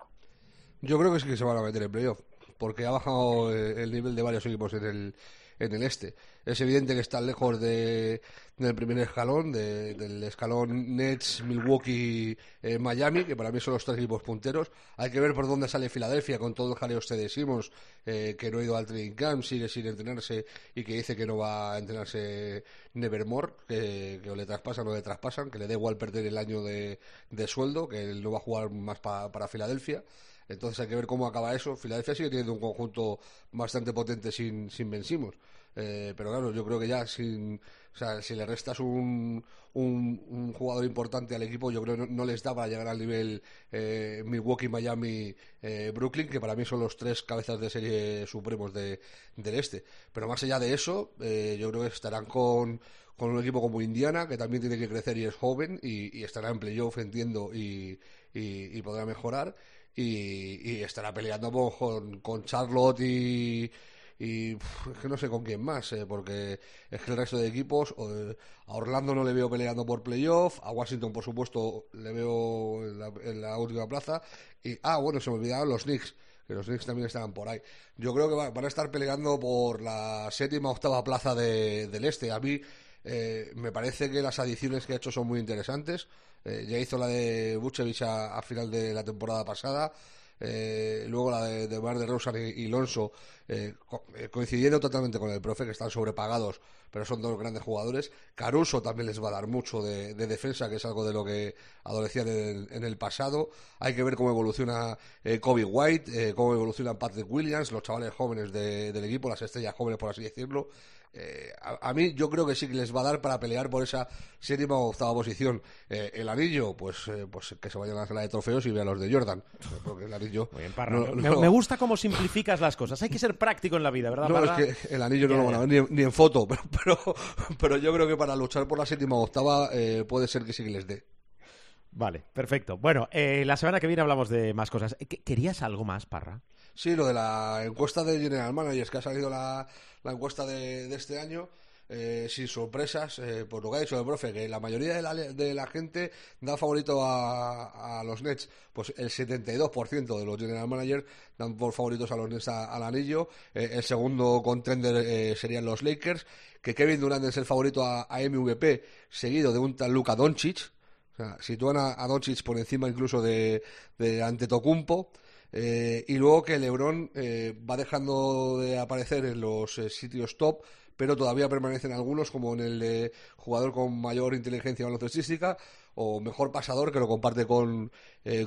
Yo creo que sí que se van a meter en playoff, porque ha bajado eh, el nivel de varios equipos en el, en el este. Es evidente que están lejos de, del primer escalón, del escalón Nets, Milwaukee, eh, Miami, que para mí son los tres equipos punteros. Hay que ver por dónde sale Filadelfia con todo el jaleo este de Simmons, eh, que no ha ido al training camp, sigue sin entrenarse y que dice que no va a entrenarse Nevermore, que, le traspasan o le traspasan, que le da igual perder el año de, sueldo, que él no va a jugar más para Filadelfia. Entonces hay que ver cómo acaba eso. Filadelfia sigue teniendo un conjunto bastante potente sin, sin. Eh, pero claro, yo creo que ya sin, o sea, si le restas un, un, jugador importante al equipo, yo creo que no, les da para llegar al nivel eh, Milwaukee, Miami, eh, Brooklyn, que para mí son los tres cabezas de serie supremos de, del este. Pero más allá de eso, yo creo que estarán con, con un equipo como Indiana, que también tiene que crecer y es joven, y, estará en playoff, entiendo, y, y podrá mejorar y, estará peleando con, con Charlotte y, y es que no sé con quién más, eh, porque es que el resto de equipos, eh, a Orlando no le veo peleando por playoff, a Washington por supuesto le veo en la, última plaza, y ah, bueno, se me olvidaban los Knicks, que los Knicks también estaban por ahí. Yo creo que van a estar peleando por la séptima octava plaza del este. A mí eh, me parece que las adiciones que ha hecho son muy interesantes. Eh, ya hizo la de Buchevich a, final de la temporada pasada. Eh, luego la de, de Mar de Rosa y, Lonso, eh, coincidiendo totalmente con el profe, que están sobrepagados, pero son dos grandes jugadores. Caruso también les va a dar mucho de, defensa, que es algo de lo que adolecían en, el pasado. Hay que ver cómo evoluciona Kobe White, cómo evoluciona Patrick Williams, los chavales jóvenes del equipo, las estrellas jóvenes, por así decirlo. Eh, a, mí yo creo que sí que les va a dar para pelear por esa séptima o octava posición. Eh, el anillo, pues, eh, pues que se vayan a la sala de trofeos y vean los de Jordan. Porque el anillo. me, gusta cómo simplificas las cosas. Hay que ser práctico en la vida, ¿verdad? No, es que el anillo no lo van a ver ni, en foto, pero, pero, pero, yo creo que para luchar por la séptima o octava puede ser que sí que les dé. Vale, perfecto. Bueno, la semana que viene hablamos de más cosas. ¿Querías algo más, Parra? Sí, lo de la encuesta de General Managers, que ha salido la, la encuesta de, este año. Eh, sin sorpresas, eh, por lo que ha dicho el profe, que la mayoría de la, de la gente da favorito a, los Nets, pues el 72% de los general managers dan por favoritos a los Nets al anillo, eh, el segundo contender serían los Lakers, que Kevin Durant es el favorito a, MVP, seguido de un tal Luka Doncic, o sea, sitúan a, a Doncic por encima incluso de, de Antetokounmpo, eh, y luego que LeBron eh, va dejando de aparecer en los eh, sitios top, pero todavía permanecen algunos, como en el jugador con mayor inteligencia baloncestística o mejor pasador, que lo comparte con,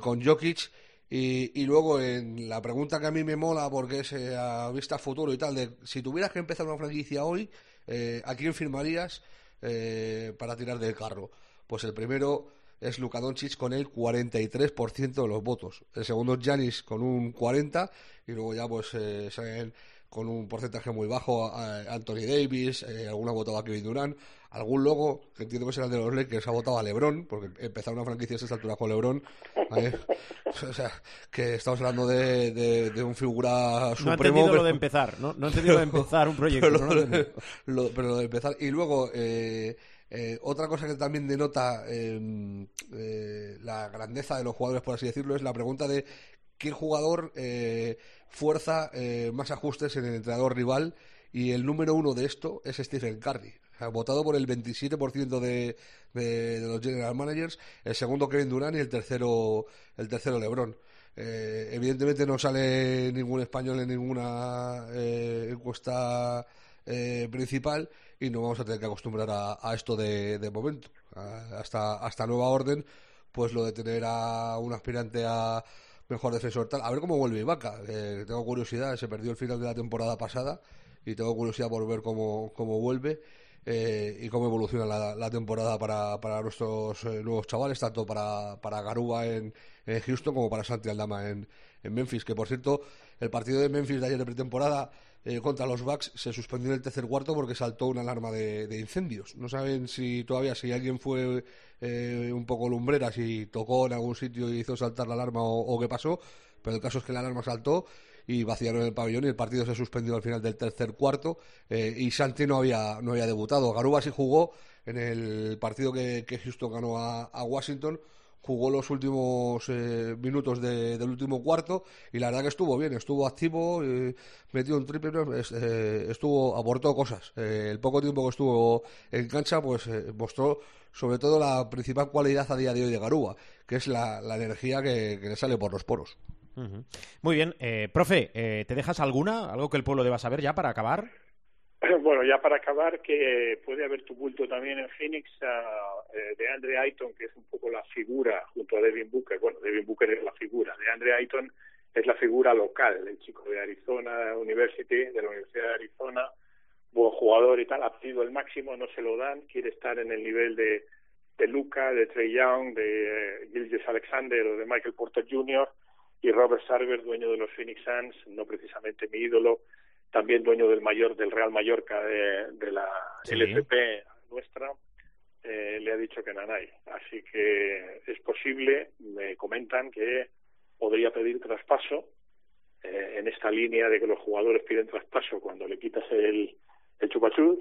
con Jokic. Y, luego en la pregunta que a mí me mola, porque es a vista futuro y tal, de si tuvieras que empezar una franquicia hoy, ¿a quién firmarías para tirar del carro? Pues el primero es Luka Doncic con el 43% de los votos. El segundo es Giannis con un 40% y luego ya pues eh, salen con un porcentaje muy bajo Anthony Davis, eh, alguna ha votado a Kevin Durant, algún logo, que entiendo que será el de los Lakers, ha votado a LeBron, porque empezar una franquicia a esta altura con LeBron, o sea, que estamos hablando de, de, un figura supremo. No he entendido lo de empezar, ¿no? No he entendido lo de empezar un proyecto. Pero, lo, pero lo de empezar, y luego... Eh, eh, otra cosa que también denota em, eh, la grandeza de los jugadores, por así decirlo, es la pregunta de qué jugador eh, fuerza más ajustes en el entrenador rival y el número uno de esto es Stephen Curry. votado por el 27% de, de, los general managers, el segundo Kevin Durant y el tercero, el tercero LeBron. evidentemente no sale ningún español en ninguna encuesta principal y no vamos a tener que acostumbrar a, esto de, momento. hasta, hasta nueva orden, pues lo de tener a un aspirante a mejor defensor tal. A ver cómo vuelve Ibaka. tengo curiosidad, se perdió el final de la temporada pasada y tengo curiosidad por ver cómo, cómo vuelve. Eh, y cómo evoluciona la, temporada para, para nuestros eh, nuevos chavales, tanto para, para Garuba en, Houston como para Santi Aldama en, en, Memphis. Que por cierto, el partido de Memphis de ayer de pretemporada eh, contra los Bucks se suspendió en el tercer cuarto porque saltó una alarma de, incendios. No saben si todavía si alguien fue un poco lumbrera, si tocó en algún sitio y hizo saltar la alarma o qué pasó, pero el caso es que la alarma saltó y vaciaron el pabellón y el partido se suspendió al final del tercer cuarto eh, y Santi no había, no había debutado. Garuba sí jugó en el partido que, que Houston ganó a, Washington jugó los últimos eh, minutos del último cuarto y la verdad que estuvo bien, estuvo activo, eh, metió un triple, estuvo, aportó cosas. el poco tiempo que estuvo en cancha, pues mostró sobre todo la principal cualidad a día de hoy de Garuba, que es la, energía que le sale por los poros. Muy bien. Eh, profe, eh, ¿te dejas alguna? ¿Algo que el pueblo deba saber ya para acabar? Bueno, ya para acabar, que puede haber tumulto también en Phoenix eh, de Andre Ayton, que es un poco la figura junto a Devin Booker. Bueno, Devin Booker es la figura. De Andre Ayton es la figura local, el chico de Arizona University, de la Universidad de Arizona, buen jugador y tal, ha sido el máximo, no se lo dan, quiere estar en el nivel de, de Luca, de Trey Young, de eh, Gilgis Alexander o de Michael Porter Jr., y Robert Sarver, dueño de los Phoenix Suns, no precisamente mi ídolo, también dueño del mayor del Real Mallorca de, de la LFP nuestra, eh, le ha dicho que nanay. Así que es posible, me comentan que podría pedir traspaso eh, en esta línea de que los jugadores piden traspaso cuando le quitas el, el chupachuz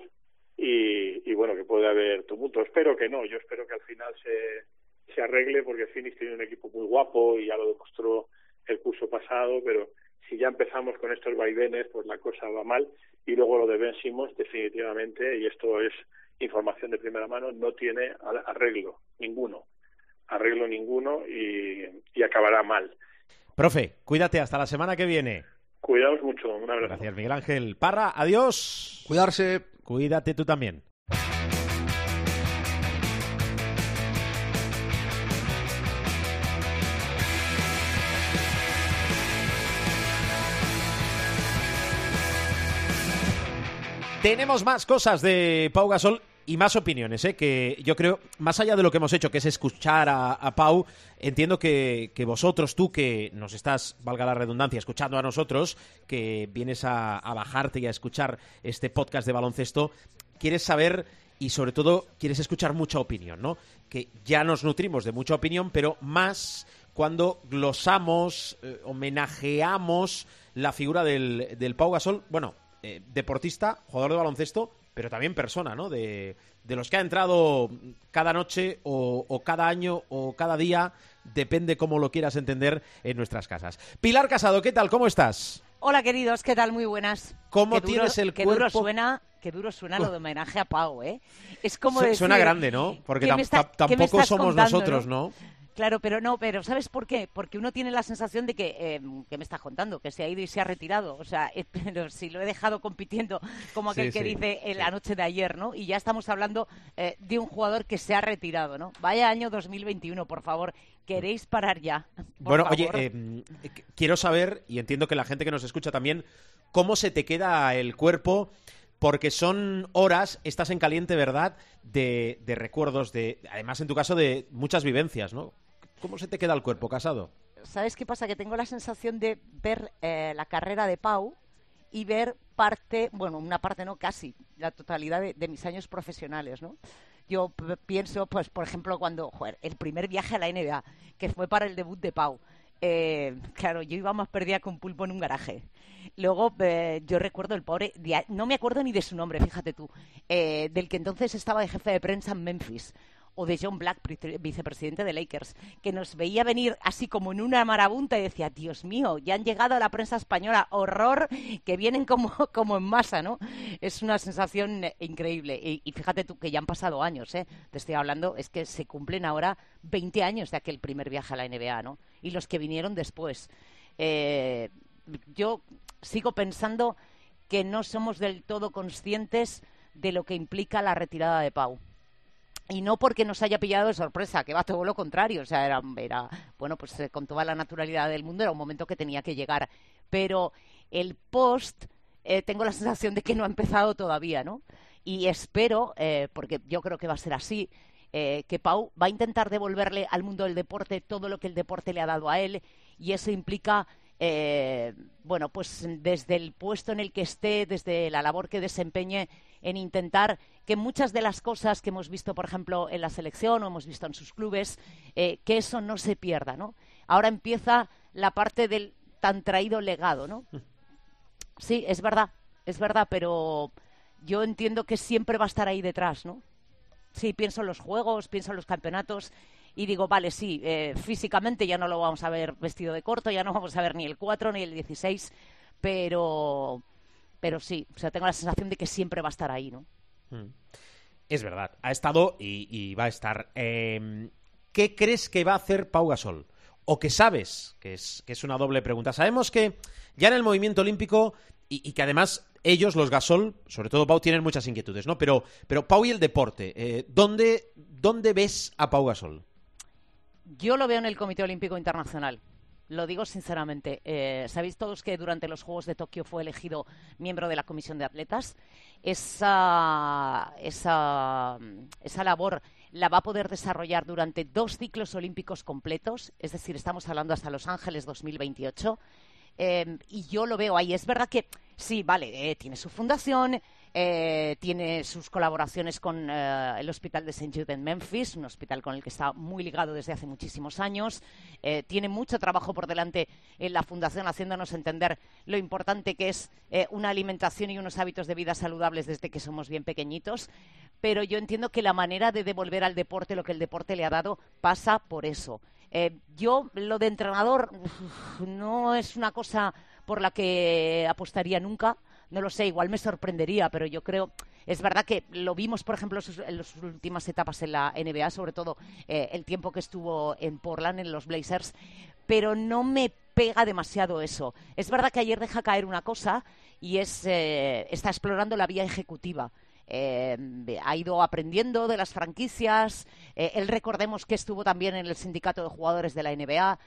y, y bueno, que puede haber tumulto. Espero que no, yo espero que al final se, se arregle porque Phoenix tiene un equipo muy guapo y ya lo demostró el curso pasado, pero si ya empezamos con estos vaivenes, pues la cosa va mal. Y luego lo de Ben definitivamente, y esto es información de primera mano, no tiene arreglo ninguno. Arreglo ninguno y, y acabará mal. Profe, cuídate hasta la semana que viene. Cuidaos mucho. Un abrazo. Gracias, Miguel Ángel. Parra, adiós. Cuidarse. Cuídate tú también. Tenemos más cosas de Pau Gasol y más opiniones, ¿eh? que yo creo, más allá de lo que hemos hecho, que es escuchar a, Pau, entiendo que, vosotros, tú que nos estás, valga la redundancia, escuchando a nosotros, que vienes a, bajarte y a escuchar este podcast de baloncesto, quieres saber y sobre todo quieres escuchar mucha opinión, ¿no? Que ya nos nutrimos de mucha opinión, pero más cuando glosamos, eh, homenajeamos la figura del, del Pau Gasol, bueno, eh, deportista, jugador de baloncesto, pero también persona, ¿no? De, los que ha entrado cada noche o, cada año o cada día, depende cómo lo quieras entender en nuestras casas. Pilar Casado, ¿qué tal? ¿Cómo estás? Hola queridos, ¿qué tal? Muy buenas. ¿Cómo tienes el cuerpo? Qué duro suena, qué duro suena lo de homenaje a Pau, ¿eh? Es como Suena grande, ¿no? Porque tampoco somos nosotros, ¿no? Claro, pero no, pero ¿sabes por qué? Porque uno tiene la sensación de que, eh, ¿qué me está contando? Que se ha ido y se ha retirado. O sea, pero si lo he dejado compitiendo como aquel que dice en la noche de ayer, ¿no? Y ya estamos hablando eh, de un jugador que se ha retirado, ¿no? Vaya año 2021, por favor. ¿Queréis parar ya? bueno, oye, eh, quiero saber, y entiendo que la gente que nos escucha también, ¿cómo se te queda el cuerpo? porque son horas, estás en caliente, ¿verdad? De, de, recuerdos, de, además en tu caso de muchas vivencias, ¿no? ¿Cómo se te queda el cuerpo casado? ¿Sabes qué pasa? Que tengo la sensación de ver eh, la carrera de Pau y ver parte, bueno, una parte no, casi, la totalidad de, mis años profesionales, ¿no? Yo pienso, pues, por ejemplo, cuando, joder, el primer viaje a la NBA, que fue para el debut de Pau. Eh, claro, yo iba más perdida un pulpo en un garaje. Luego, eh, yo recuerdo el pobre, no me acuerdo ni de su nombre, fíjate tú, del que entonces estaba de jefe de prensa en Memphis o de John Black, vicepresidente de Lakers, que nos veía venir así como en una marabunta y decía, Dios mío, ya han llegado a la prensa española, horror, que vienen como, como en masa, ¿no? Es una sensación increíble. Y, fíjate tú que ya han pasado años, ¿eh? Te estoy hablando, es que se cumplen ahora 20 años de aquel primer viaje a la NBA, ¿no? Y los que vinieron después. Eh, yo sigo pensando que no somos del todo conscientes de lo que implica la retirada de Pau y no porque nos haya pillado de sorpresa, que va todo lo contrario, o sea, era, era bueno, pues eh, con toda la naturalidad del mundo era un momento que tenía que llegar, pero el post eh, tengo la sensación de que no ha empezado todavía, ¿no? Y espero, eh, porque yo creo que va a ser así, que Pau va a intentar devolverle al mundo del deporte todo lo que el deporte le ha dado a él y eso implica bueno, pues desde el puesto en el que esté, desde la labor que desempeñe, en intentar que muchas de las cosas que hemos visto, por ejemplo, en la selección o hemos visto en sus clubes, eh, que eso no se pierda, ¿no? Ahora empieza la parte del tan traído legado, ¿no? Sí, es verdad, es verdad, pero yo entiendo que siempre va a estar ahí detrás, ¿no? Sí, pienso en los juegos, pienso en los campeonatos y digo, vale, sí, eh, físicamente ya no lo vamos a ver vestido de corto, ya no vamos a ver ni el 4 ni el 16, pero pero sí, o sea, tengo la sensación de que siempre va a estar ahí, ¿no? Mm. Es verdad, ha estado y, va a estar. Em, ¿Qué crees que va a hacer Pau Gasol? ¿O qué sabes? Que es, que es una doble pregunta. Sabemos que ya en el movimiento olímpico y, que además ellos, los Gasol, sobre todo Pau, tienen muchas inquietudes, ¿no? Pero, pero Pau y el deporte, eh, ¿dónde, ¿dónde ves a Pau Gasol? Yo lo veo en el Comité Olímpico Internacional. Lo digo sinceramente. Eh, Sabéis todos que durante los Juegos de Tokio fue elegido miembro de la Comisión de Atletas. Esa, esa, esa labor la va a poder desarrollar durante dos ciclos olímpicos completos, es decir, estamos hablando hasta Los Ángeles 2028. Eh, y yo lo veo ahí. Es verdad que sí, vale, eh, tiene su fundación, eh, tiene sus colaboraciones con eh, el Hospital de St. Jude en Memphis, un hospital con el que está muy ligado desde hace muchísimos años. Eh, tiene mucho trabajo por delante en la Fundación, haciéndonos entender lo importante que es una alimentación y unos hábitos de vida saludables desde que somos bien pequeñitos. Pero yo entiendo que la manera de devolver al deporte lo que el deporte le ha dado pasa por eso. yo, lo de entrenador, no es una cosa por la que apostaría nunca no lo sé, igual me sorprendería, pero yo creo, es verdad que lo vimos, por ejemplo, en las últimas etapas en la NBA, sobre todo eh, el tiempo que estuvo en Portland, en los Blazers, pero no me pega demasiado eso. Es verdad que ayer deja caer una cosa y es, eh, está explorando la vía ejecutiva. Eh, ha ido aprendiendo de las franquicias. él recordemos que estuvo también en el sindicato de jugadores de la NBA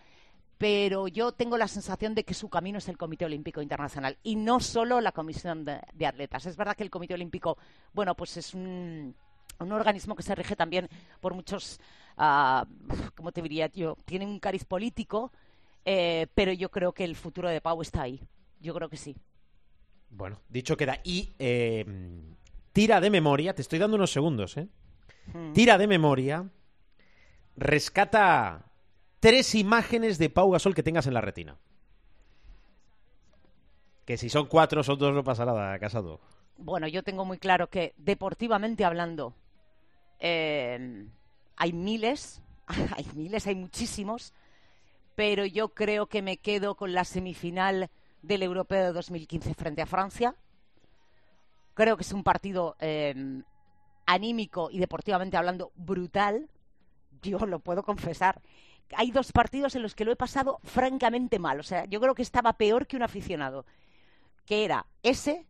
pero yo tengo la sensación de que su camino es el Comité Olímpico Internacional y no solo la Comisión de, Atletas. Es verdad que el Comité Olímpico, bueno, pues es un, organismo que se rige también por muchos, uh, ¿cómo te diría yo? Tiene un cariz político, eh, pero yo creo que el futuro de Pau está ahí. Yo creo que sí. Bueno, dicho queda. Y eh, tira de memoria, te estoy dando unos segundos, ¿eh? Hmm. Tira de memoria, rescata tres imágenes de Pau Gasol que tengas en la retina. Que si son cuatro, son dos, no pasa nada, casado. Bueno, yo tengo muy claro que deportivamente hablando eh, hay miles, hay miles, hay muchísimos, pero yo creo que me quedo con la semifinal del Europeo de 2015 frente a Francia. Creo que es un partido eh, anímico y deportivamente hablando brutal. Yo lo puedo confesar hay dos partidos en los que lo he pasado francamente mal. O sea, yo creo que estaba peor que un aficionado. Que era ese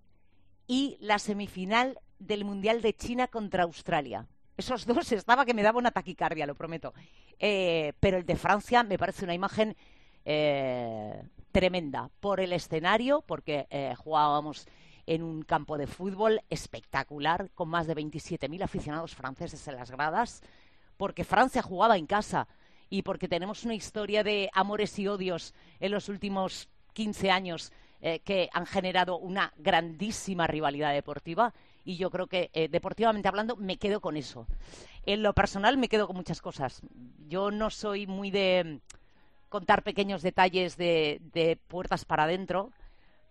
y la semifinal del Mundial de China contra Australia. Esos dos estaba que me daba una taquicardia, lo prometo. Eh, pero el de Francia me parece una imagen eh, tremenda por el escenario, porque eh, jugábamos en un campo de fútbol espectacular, con más de 27.000 aficionados franceses en las gradas, porque Francia jugaba en casa y porque tenemos una historia de amores y odios en los últimos 15 años eh, que han generado una grandísima rivalidad deportiva y yo creo que eh, deportivamente hablando me quedo con eso. En lo personal me quedo con muchas cosas. Yo no soy muy de contar pequeños detalles de, puertas para adentro,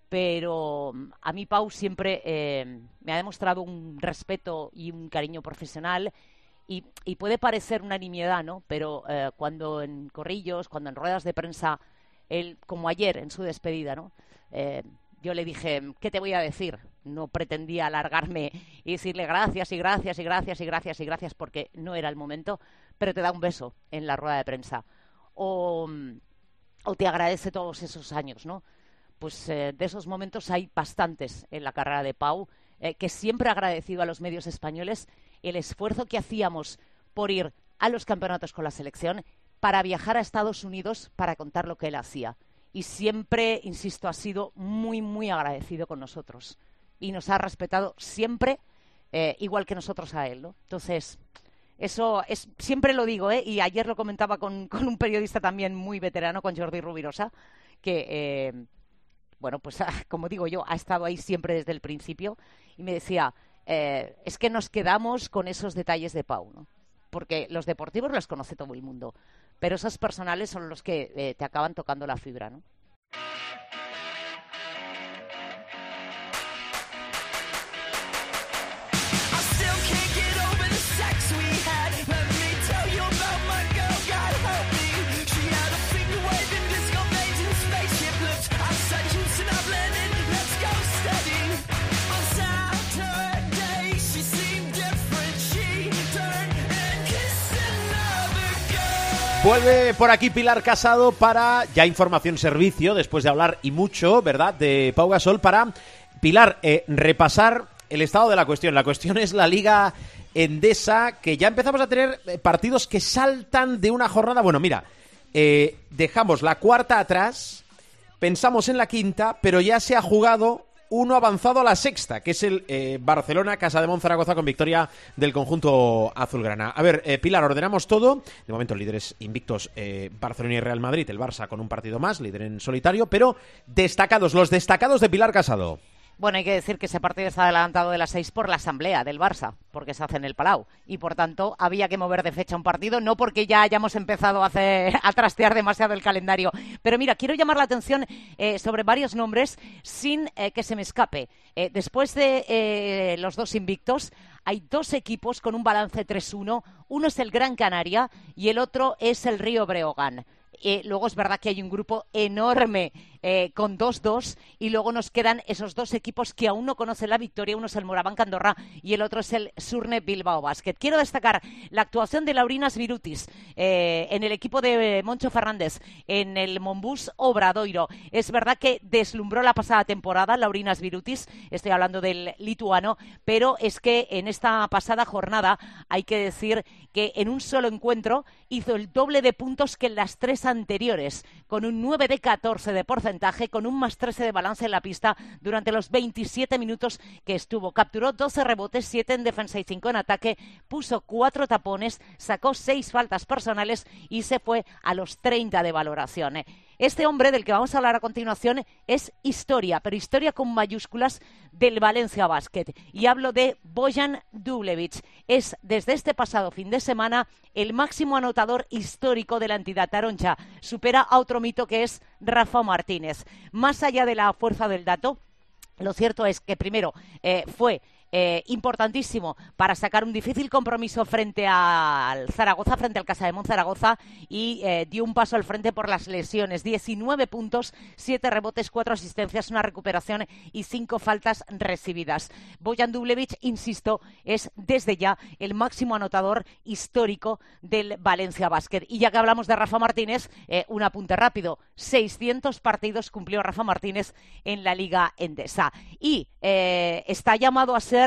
pero mm, a mí Pau siempre eh, me ha demostrado un respeto y un cariño profesional y, puede parecer una nimiedad, ¿no? Pero eh, cuando en corrillos, cuando en ruedas de prensa, él, como ayer en su despedida, ¿no? Eh, yo le dije, ¿qué te voy a decir? No pretendía alargarme y decirle gracias y gracias y gracias y gracias y gracias porque no era el momento, pero te da un beso en la rueda de prensa. O, te agradece todos esos años, ¿no? Pues eh, de esos momentos hay bastantes en la carrera de Pau, que siempre ha agradecido a los medios españoles el esfuerzo que hacíamos por ir a los campeonatos con la selección para viajar a Estados Unidos para contar lo que él hacía. Y siempre, insisto, ha sido muy, muy agradecido con nosotros. Y nos ha respetado siempre, eh, igual que nosotros a él. ¿no? Entonces, eso es, siempre lo digo, ¿eh? y ayer lo comentaba con, con, un periodista también muy veterano, con Jordi Rubirosa, que, eh, bueno, pues como digo yo, ha estado ahí siempre desde el principio, y me decía, eh, es que nos quedamos con esos detalles de Pau, ¿no? porque los deportivos los conoce todo el mundo, pero esos personales son los que eh, te acaban tocando la fibra, ¿no? Vuelve por aquí Pilar Casado para ya información servicio, después de hablar y mucho, ¿verdad?, de Pau Gasol, para, Pilar, eh, repasar el estado de la cuestión. La cuestión es la Liga Endesa, que ya empezamos a tener eh, partidos que saltan de una jornada. Bueno, mira, eh, dejamos la cuarta atrás, pensamos en la quinta, pero ya se ha jugado uno avanzado a la sexta, que es el eh, Barcelona, Casa de Monzaragoza con victoria del conjunto azulgrana. A ver, eh, Pilar, ordenamos todo. De momento, líderes invictos eh, Barcelona y Real Madrid, el Barça con un partido más, líder en solitario, pero destacados, los destacados de Pilar Casado. Bueno, hay que decir que ese partido está adelantado de las seis por la asamblea del Barça, porque se hace en el Palau. Y por tanto, había que mover de fecha un partido, no porque ya hayamos empezado a, hacer, a trastear demasiado el calendario. Pero mira, quiero llamar la atención eh, sobre varios nombres sin eh, que se me escape. Eh, después de los dos invictos, hay dos equipos con un balance 3-1. Uno es el Gran Canaria y el otro es el Río Breogán. Eh, luego es verdad que hay un grupo enorme eh, con 2-2 y luego nos quedan esos dos equipos que aún no conocen la victoria. Uno es el Moraván Andorra y el otro es el Surne Bilbao Basket. Quiero destacar la actuación de Laurinas Virutis eh, en el equipo de Moncho Fernández en el Monbus Obradoiro. Es verdad que deslumbró la pasada temporada Laurinas Virutis, estoy hablando del lituano, pero es que en esta pasada jornada hay que decir que en un solo encuentro hizo el doble de puntos que en las tres anteriores, con un 9 de 14 de porcentaje, con un más 13 de balance en la pista durante los 27 minutos que estuvo. Capturó 12 rebotes, 7 en defensa y 5 en ataque, puso 4 tapones, sacó 6 faltas personales y se fue a los 30 de valoración. Este hombre del que vamos a hablar a continuación es historia, pero historia con mayúsculas del Valencia Basket. Y hablo de Bojan Dublevich. Es desde este pasado fin de semana el máximo anotador histórico de la entidad taroncha. Supera a otro mito que es Rafa Martínez. Más allá de la fuerza del dato, lo cierto es que primero eh, fue eh, importantísimo para sacar un difícil compromiso frente al Zaragoza, frente al Casa de Monzaragoza y eh, dio un paso al frente por las lesiones. 19 puntos, 7 rebotes, 4 asistencias, una recuperación y 5 faltas recibidas. Bojan Dublevich, insisto, es desde ya el máximo anotador histórico del Valencia Basket. Y ya que hablamos de Rafa Martínez, eh, un apunte rápido. 600 partidos cumplió Rafa Martínez en la Liga Endesa. Y está llamado a ser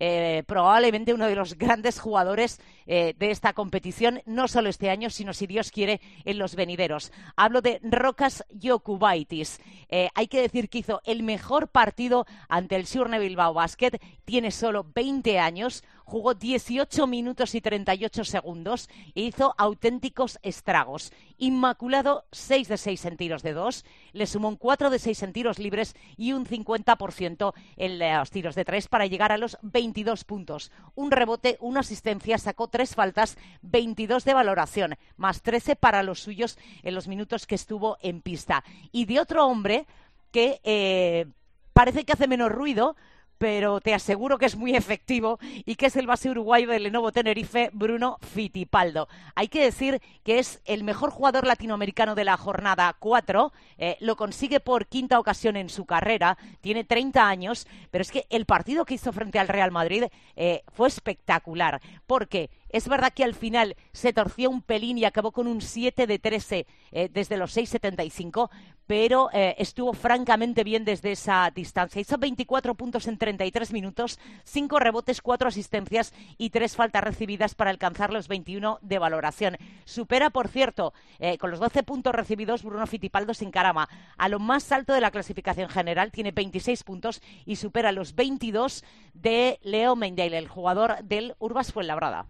eh, probablemente uno de los grandes jugadores eh, de esta competición, no solo este año, sino si Dios quiere en los venideros. Hablo de Rocas Yokubaitis. Eh, hay que decir que hizo el mejor partido ante el Surne Bilbao Basket. Tiene solo 20 años, jugó 18 minutos y 38 segundos e hizo auténticos estragos. Inmaculado 6 de 6 en tiros de 2, le sumó un 4 de 6 en tiros libres y un 50% en los tiros de 3 para llegar a los 22 puntos. Un rebote, una asistencia, sacó tres faltas, 22 de valoración, más 13 para los suyos en los minutos que estuvo en pista. Y de otro hombre que eh, parece que hace menos ruido, pero te aseguro que es muy efectivo y que es el base uruguayo del Lenovo Tenerife, Bruno Fitipaldo. Hay que decir que es el mejor jugador latinoamericano de la jornada 4, eh, lo consigue por quinta ocasión en su carrera, tiene 30 años, pero es que el partido que hizo frente al Real Madrid eh, fue espectacular, porque Es verdad que al final se torció un pelín y acabó con un 7 de 13 eh, desde los 6.75, pero eh, estuvo francamente bien desde esa distancia. Hizo 24 puntos en 33 minutos, 5 rebotes, 4 asistencias y 3 faltas recibidas para alcanzar los 21 de valoración. Supera, por cierto, eh, con los 12 puntos recibidos, Bruno Fitipaldo sin carama. A lo más alto de la clasificación general, tiene 26 puntos y supera los 22 de Leo Mendale, el jugador del Urbas Fuenlabrada.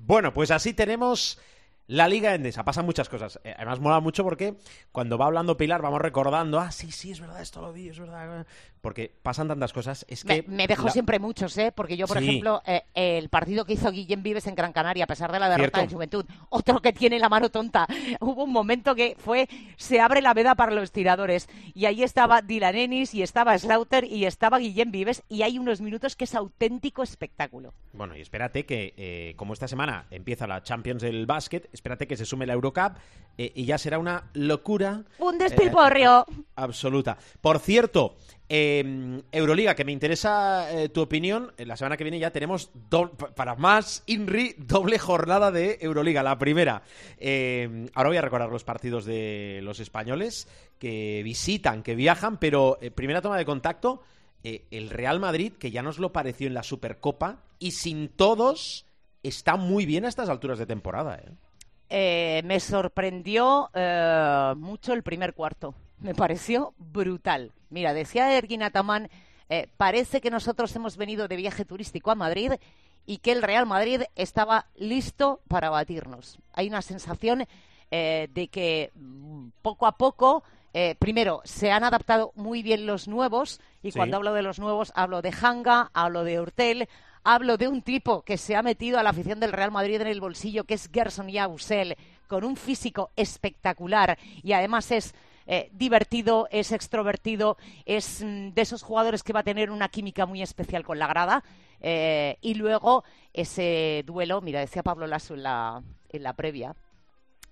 Bueno, pues así tenemos la Liga Endesa. Pasan muchas cosas. Eh, además, mola mucho porque cuando va hablando Pilar vamos recordando, ah, sí, sí, es verdad, esto lo vi, es verdad. Porque pasan tantas cosas. Es que me, dejo siempre muchos, ¿eh? Porque yo, por ejemplo, eh, el partido que hizo Guillem Vives en Gran Canaria, a pesar de la derrota de Juventud, otro que tiene la mano tonta. Hubo un momento que fue, se abre la veda para los tiradores. Y ahí estaba Dylan Ennis, y estaba Slaughter, y estaba Guillem Vives, y hay unos minutos que es auténtico espectáculo. Bueno, y espérate que, eh, como esta semana empieza la Champions del básquet, espérate que se sume la Eurocup eh, y ya será una locura. Un despilporrio. absoluta. Por cierto, Em, Euroliga, que me interesa eh, tu opinión. La semana que viene ya tenemos, para más INRI, doble jornada de Euroliga, la primera. Em, ahora voy a recordar los partidos de los españoles que visitan, que viajan, pero eh, primera toma de contacto, eh, el Real Madrid, que ya nos lo pareció en la Supercopa, y sin todos, está muy bien a estas alturas de temporada. Me sorprendió mucho el primer cuarto me pareció brutal. Mira, decía Ergin Ataman, eh, parece que nosotros hemos venido de viaje turístico a Madrid y que el Real Madrid estaba listo para batirnos. Hay una sensación eh, de que mm, poco a poco, eh, primero, se han adaptado muy bien los nuevos, y cuando hablo de los nuevos hablo de Hanga, hablo de Hortel, hablo de un tipo que se ha metido a la afición del Real Madrid en el bolsillo, que es Gerson Yausel, con un físico espectacular y además es eh, divertido, es extrovertido, es mm, de esos jugadores que va a tener una química muy especial con la grada. Eh, y luego ese duelo, mira, decía Pablo Lasso en la, en la previa,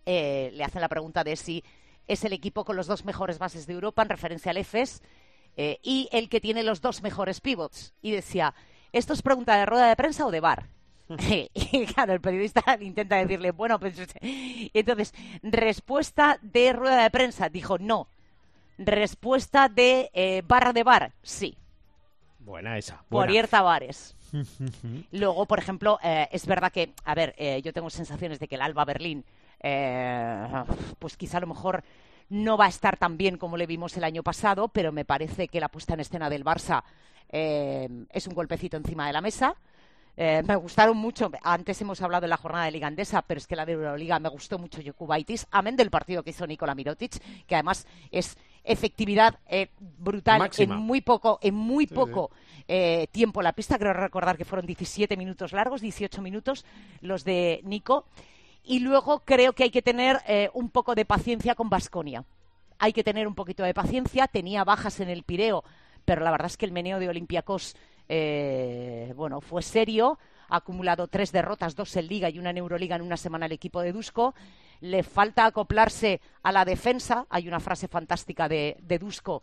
eh, le hacen la pregunta de si es el equipo con los dos mejores bases de Europa en referencia al EFES y el que tiene los dos mejores pivots. Y decía, ¿esto es pregunta de rueda de prensa o de bar? y claro, el periodista intenta decirle, bueno, pues... Entonces, respuesta de rueda de prensa, dijo no. Respuesta de eh, barra de bar, sí. Buena esa. Por Tavares. Luego, por ejemplo, eh, es verdad que, a ver, eh, yo tengo sensaciones de que el Alba Berlín, pues quizá a lo mejor no va a estar tan bien como le vimos el año pasado, pero me parece que la puesta en escena del Barça es un golpecito encima de la mesa. Eh, me gustaron mucho, antes hemos hablado de la jornada de Liga Andesa, pero es que la de Euroliga me gustó mucho Jokubaitis, amén del partido que hizo Nikola Mirotic, que además es efectividad eh, brutal en muy poco, en muy poco eh, tiempo la pista. Creo recordar que fueron 17 minutos largos, 18 minutos los de Nico. Y luego creo que hay que tener un poco de paciencia con Basconia. Hay que tener un poquito de paciencia. Tenía bajas en el Pireo, pero la verdad es que el meneo de Olympiacos eh, bueno, fue serio, ha acumulado tres derrotas, dos en Liga y una en Euroliga en una semana el equipo de Dusko. Le falta acoplarse a la defensa. Hay una frase fantástica de, de Dusko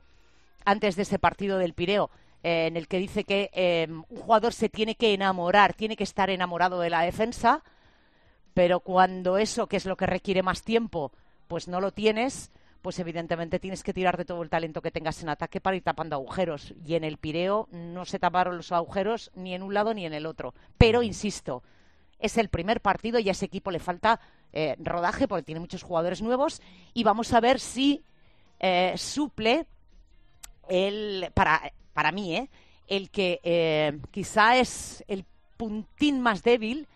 antes de ese partido del Pireo, eh, en el que dice que eh, un jugador se tiene que enamorar, tiene que estar enamorado de la defensa, pero cuando eso, que es lo que requiere más tiempo, pues no lo tienes, pues evidentemente tienes que tirar de todo el talento que tengas en ataque para ir tapando agujeros. Y en el Pireo no se taparon los agujeros ni en un lado ni en el otro. Pero, insisto, es el primer partido y a ese equipo le falta eh, rodaje porque tiene muchos jugadores nuevos y vamos a ver si eh, suple el, para, para mí, eh, el que quizá es el puntín más débil,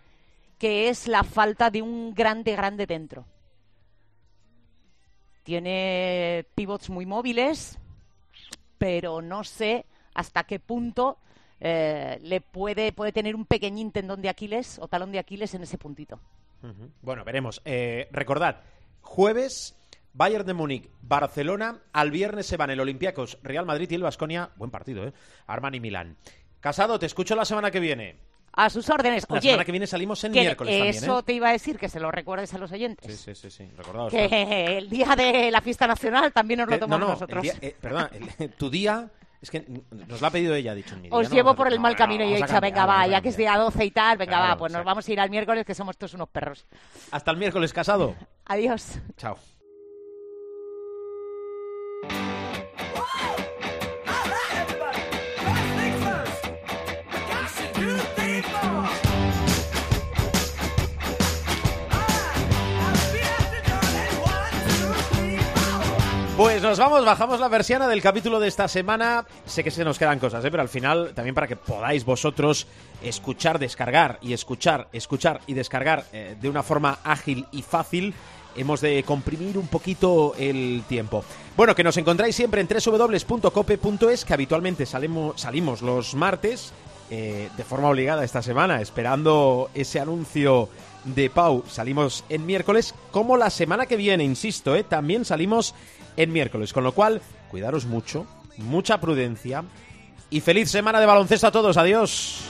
que es la falta de un grande, grande dentro. Tiene pivots muy móviles, pero no sé hasta qué punto eh, le puede, puede tener un pequeñín tendón de Aquiles o talón de Aquiles en ese puntito. Bueno, veremos. Eh, recordad, jueves Bayern de Múnich, Barcelona, al viernes se van el Olympiacos, Real Madrid y el Vasconia. Buen partido, ¿eh? Armani Milán. Casado, te escucho la semana que viene a sus órdenes. La semana que viene salimos en miércoles también, Eso ¿eh? te iba a decir, que se lo recuerdes a los oyentes. Sí, sí, sí, sí. Que el día de la fiesta nacional también nos lo tomamos nosotros. Eh, perdón, tu día Es que nos lo ha pedido ella, ha dicho en mi día, Os ¿no? llevo por el mal no, camino y he dicho, venga, va, ya que es día 12 y tal, venga, Claro, va, pues nos vamos a ir al miércoles que somos todos unos perros. Hasta el miércoles casado. Adiós. Chao. Pues nos vamos, bajamos la persiana del capítulo de esta semana. Sé que se nos quedan cosas, ¿eh? pero al final también para que podáis vosotros escuchar, descargar y escuchar, escuchar y descargar eh, de una forma ágil y fácil, hemos de comprimir un poquito el tiempo. Bueno, que nos encontráis siempre en www.cope.es, que habitualmente salimos, los martes, eh, de forma obligada esta semana, esperando ese anuncio de Pau. Salimos en miércoles, como la semana que viene, insisto, ¿eh? también salimos en miércoles. Con lo cual, cuidaros mucho, mucha prudencia y feliz semana de baloncesto a todos. Adiós.